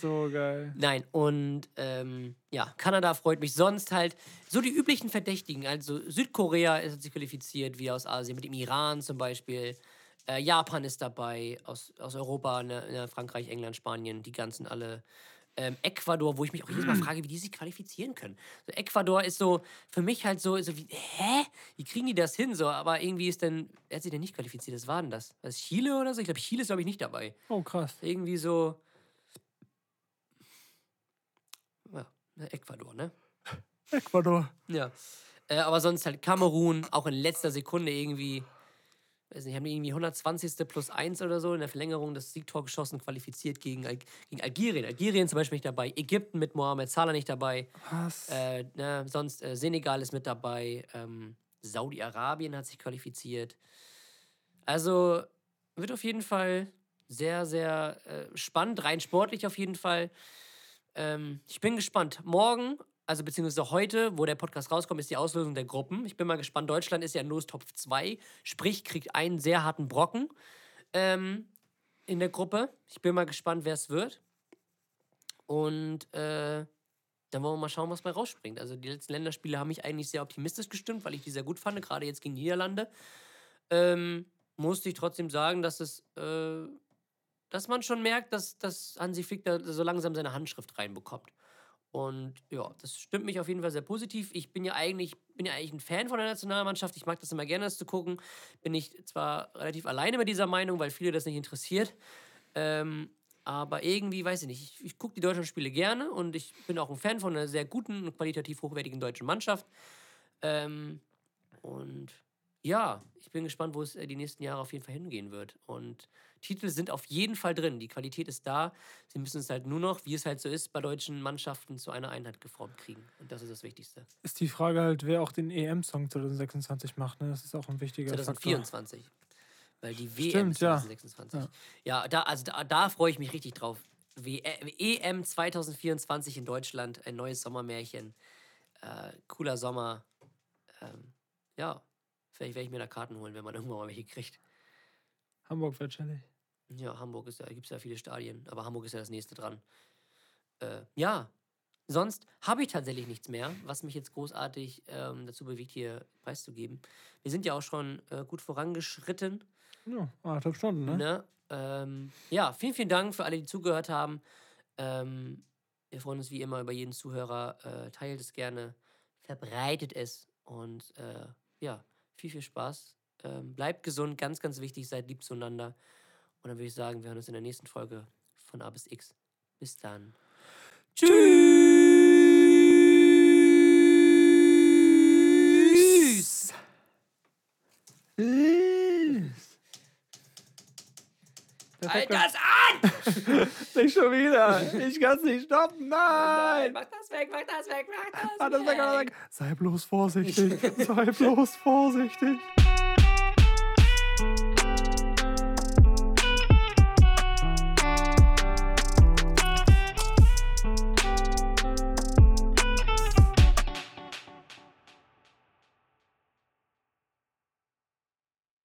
So geil. Nein, und ähm, ja, Kanada freut mich sonst halt. So die üblichen Verdächtigen, also Südkorea ist sich qualifiziert, wie aus Asien, mit dem Iran zum Beispiel. Äh, Japan ist dabei, aus, aus Europa, ne, ne, Frankreich, England, Spanien, die ganzen alle. Ähm, Ecuador, wo ich mich auch jedes Mal frage, wie die sich qualifizieren können. So, Ecuador ist so für mich halt so, so wie, hä? Wie kriegen die das hin? So, aber irgendwie ist denn, wer hat sich denn nicht qualifiziert? Was war denn das? Was, Chile oder so? Ich glaube, Chile ist, glaube ich, nicht dabei. Oh, krass. Irgendwie so. Ja, Ecuador, ne? Ecuador. Ja. Äh, aber sonst halt Kamerun, auch in letzter Sekunde irgendwie. Weiß nicht, haben die irgendwie 120. plus 1 oder so in der Verlängerung das Siegtor geschossen, qualifiziert gegen, Al gegen Algerien. Algerien zum Beispiel nicht dabei, Ägypten mit Mohamed Salah nicht dabei. Was? Äh, ne, sonst äh, Senegal ist mit dabei. Ähm, Saudi-Arabien hat sich qualifiziert. Also wird auf jeden Fall sehr, sehr äh, spannend, rein sportlich auf jeden Fall. Ähm, ich bin gespannt. Morgen, also beziehungsweise heute, wo der Podcast rauskommt, ist die Auslösung der Gruppen. Ich bin mal gespannt. Deutschland ist ja in Lostopf 2, sprich, kriegt einen sehr harten Brocken ähm, in der Gruppe. Ich bin mal gespannt, wer es wird. Und äh, dann wollen wir mal schauen, was bei rausspringt. Also die letzten Länderspiele haben mich eigentlich sehr optimistisch gestimmt, weil ich die sehr gut fand, gerade jetzt gegen Niederlande. Ähm, musste ich trotzdem sagen, dass es, äh, dass man schon merkt, dass, dass Hansi Flick da so langsam seine Handschrift reinbekommt. Und ja, das stimmt mich auf jeden Fall sehr positiv. Ich bin ja eigentlich, bin ja eigentlich ein Fan von der Nationalmannschaft. Ich mag das immer gerne, das zu gucken. Bin ich zwar relativ alleine mit dieser Meinung, weil viele das nicht interessiert. Ähm, aber irgendwie, weiß ich nicht, ich, ich gucke die deutschen Spiele gerne und ich bin auch ein Fan von einer sehr guten und qualitativ hochwertigen deutschen Mannschaft. Ähm, und ja, ich bin gespannt, wo es äh, die nächsten Jahre auf jeden Fall hingehen wird. Und Titel sind auf jeden Fall drin. Die Qualität ist da. Sie müssen es halt nur noch, wie es halt so ist, bei deutschen Mannschaften zu einer Einheit geformt kriegen. Und das ist das Wichtigste. Ist die Frage halt, wer auch den EM-Song 2026 macht. Ne? Das ist auch ein wichtiger Faktor. 2024. Weil die WM Stimmt, ja. 2026. Ja, da, also da, da freue ich mich richtig drauf. W EM 2024 in Deutschland, ein neues Sommermärchen. Äh, cooler Sommer. Ähm, ja, vielleicht werde ich mir da Karten holen, wenn man irgendwann mal welche kriegt. Hamburg wird chillig. Ja, Hamburg ist ja, gibt es ja viele Stadien, aber Hamburg ist ja das nächste dran. Äh, ja, sonst habe ich tatsächlich nichts mehr, was mich jetzt großartig ähm, dazu bewegt, hier preiszugeben. Wir sind ja auch schon äh, gut vorangeschritten. Ja, anderthalb Stunden, ne? Ne? Ähm, ja, vielen, vielen Dank für alle, die zugehört haben. Ähm, wir freuen uns wie immer über jeden Zuhörer. Äh, teilt es gerne, verbreitet es und äh, ja, viel, viel Spaß. Ähm, bleibt gesund, ganz, ganz wichtig, seid lieb zueinander. Und dann würde ich sagen, wir hören uns in der nächsten Folge von A bis X. Bis dann. Tschüss! Halt das an! (laughs) Nicht schon wieder. Ich kann es nicht stoppen. Nein. Mach das weg, mach das weg, mach das Ah, das weg, weg. Sei bloß vorsichtig. Sei bloß vorsichtig.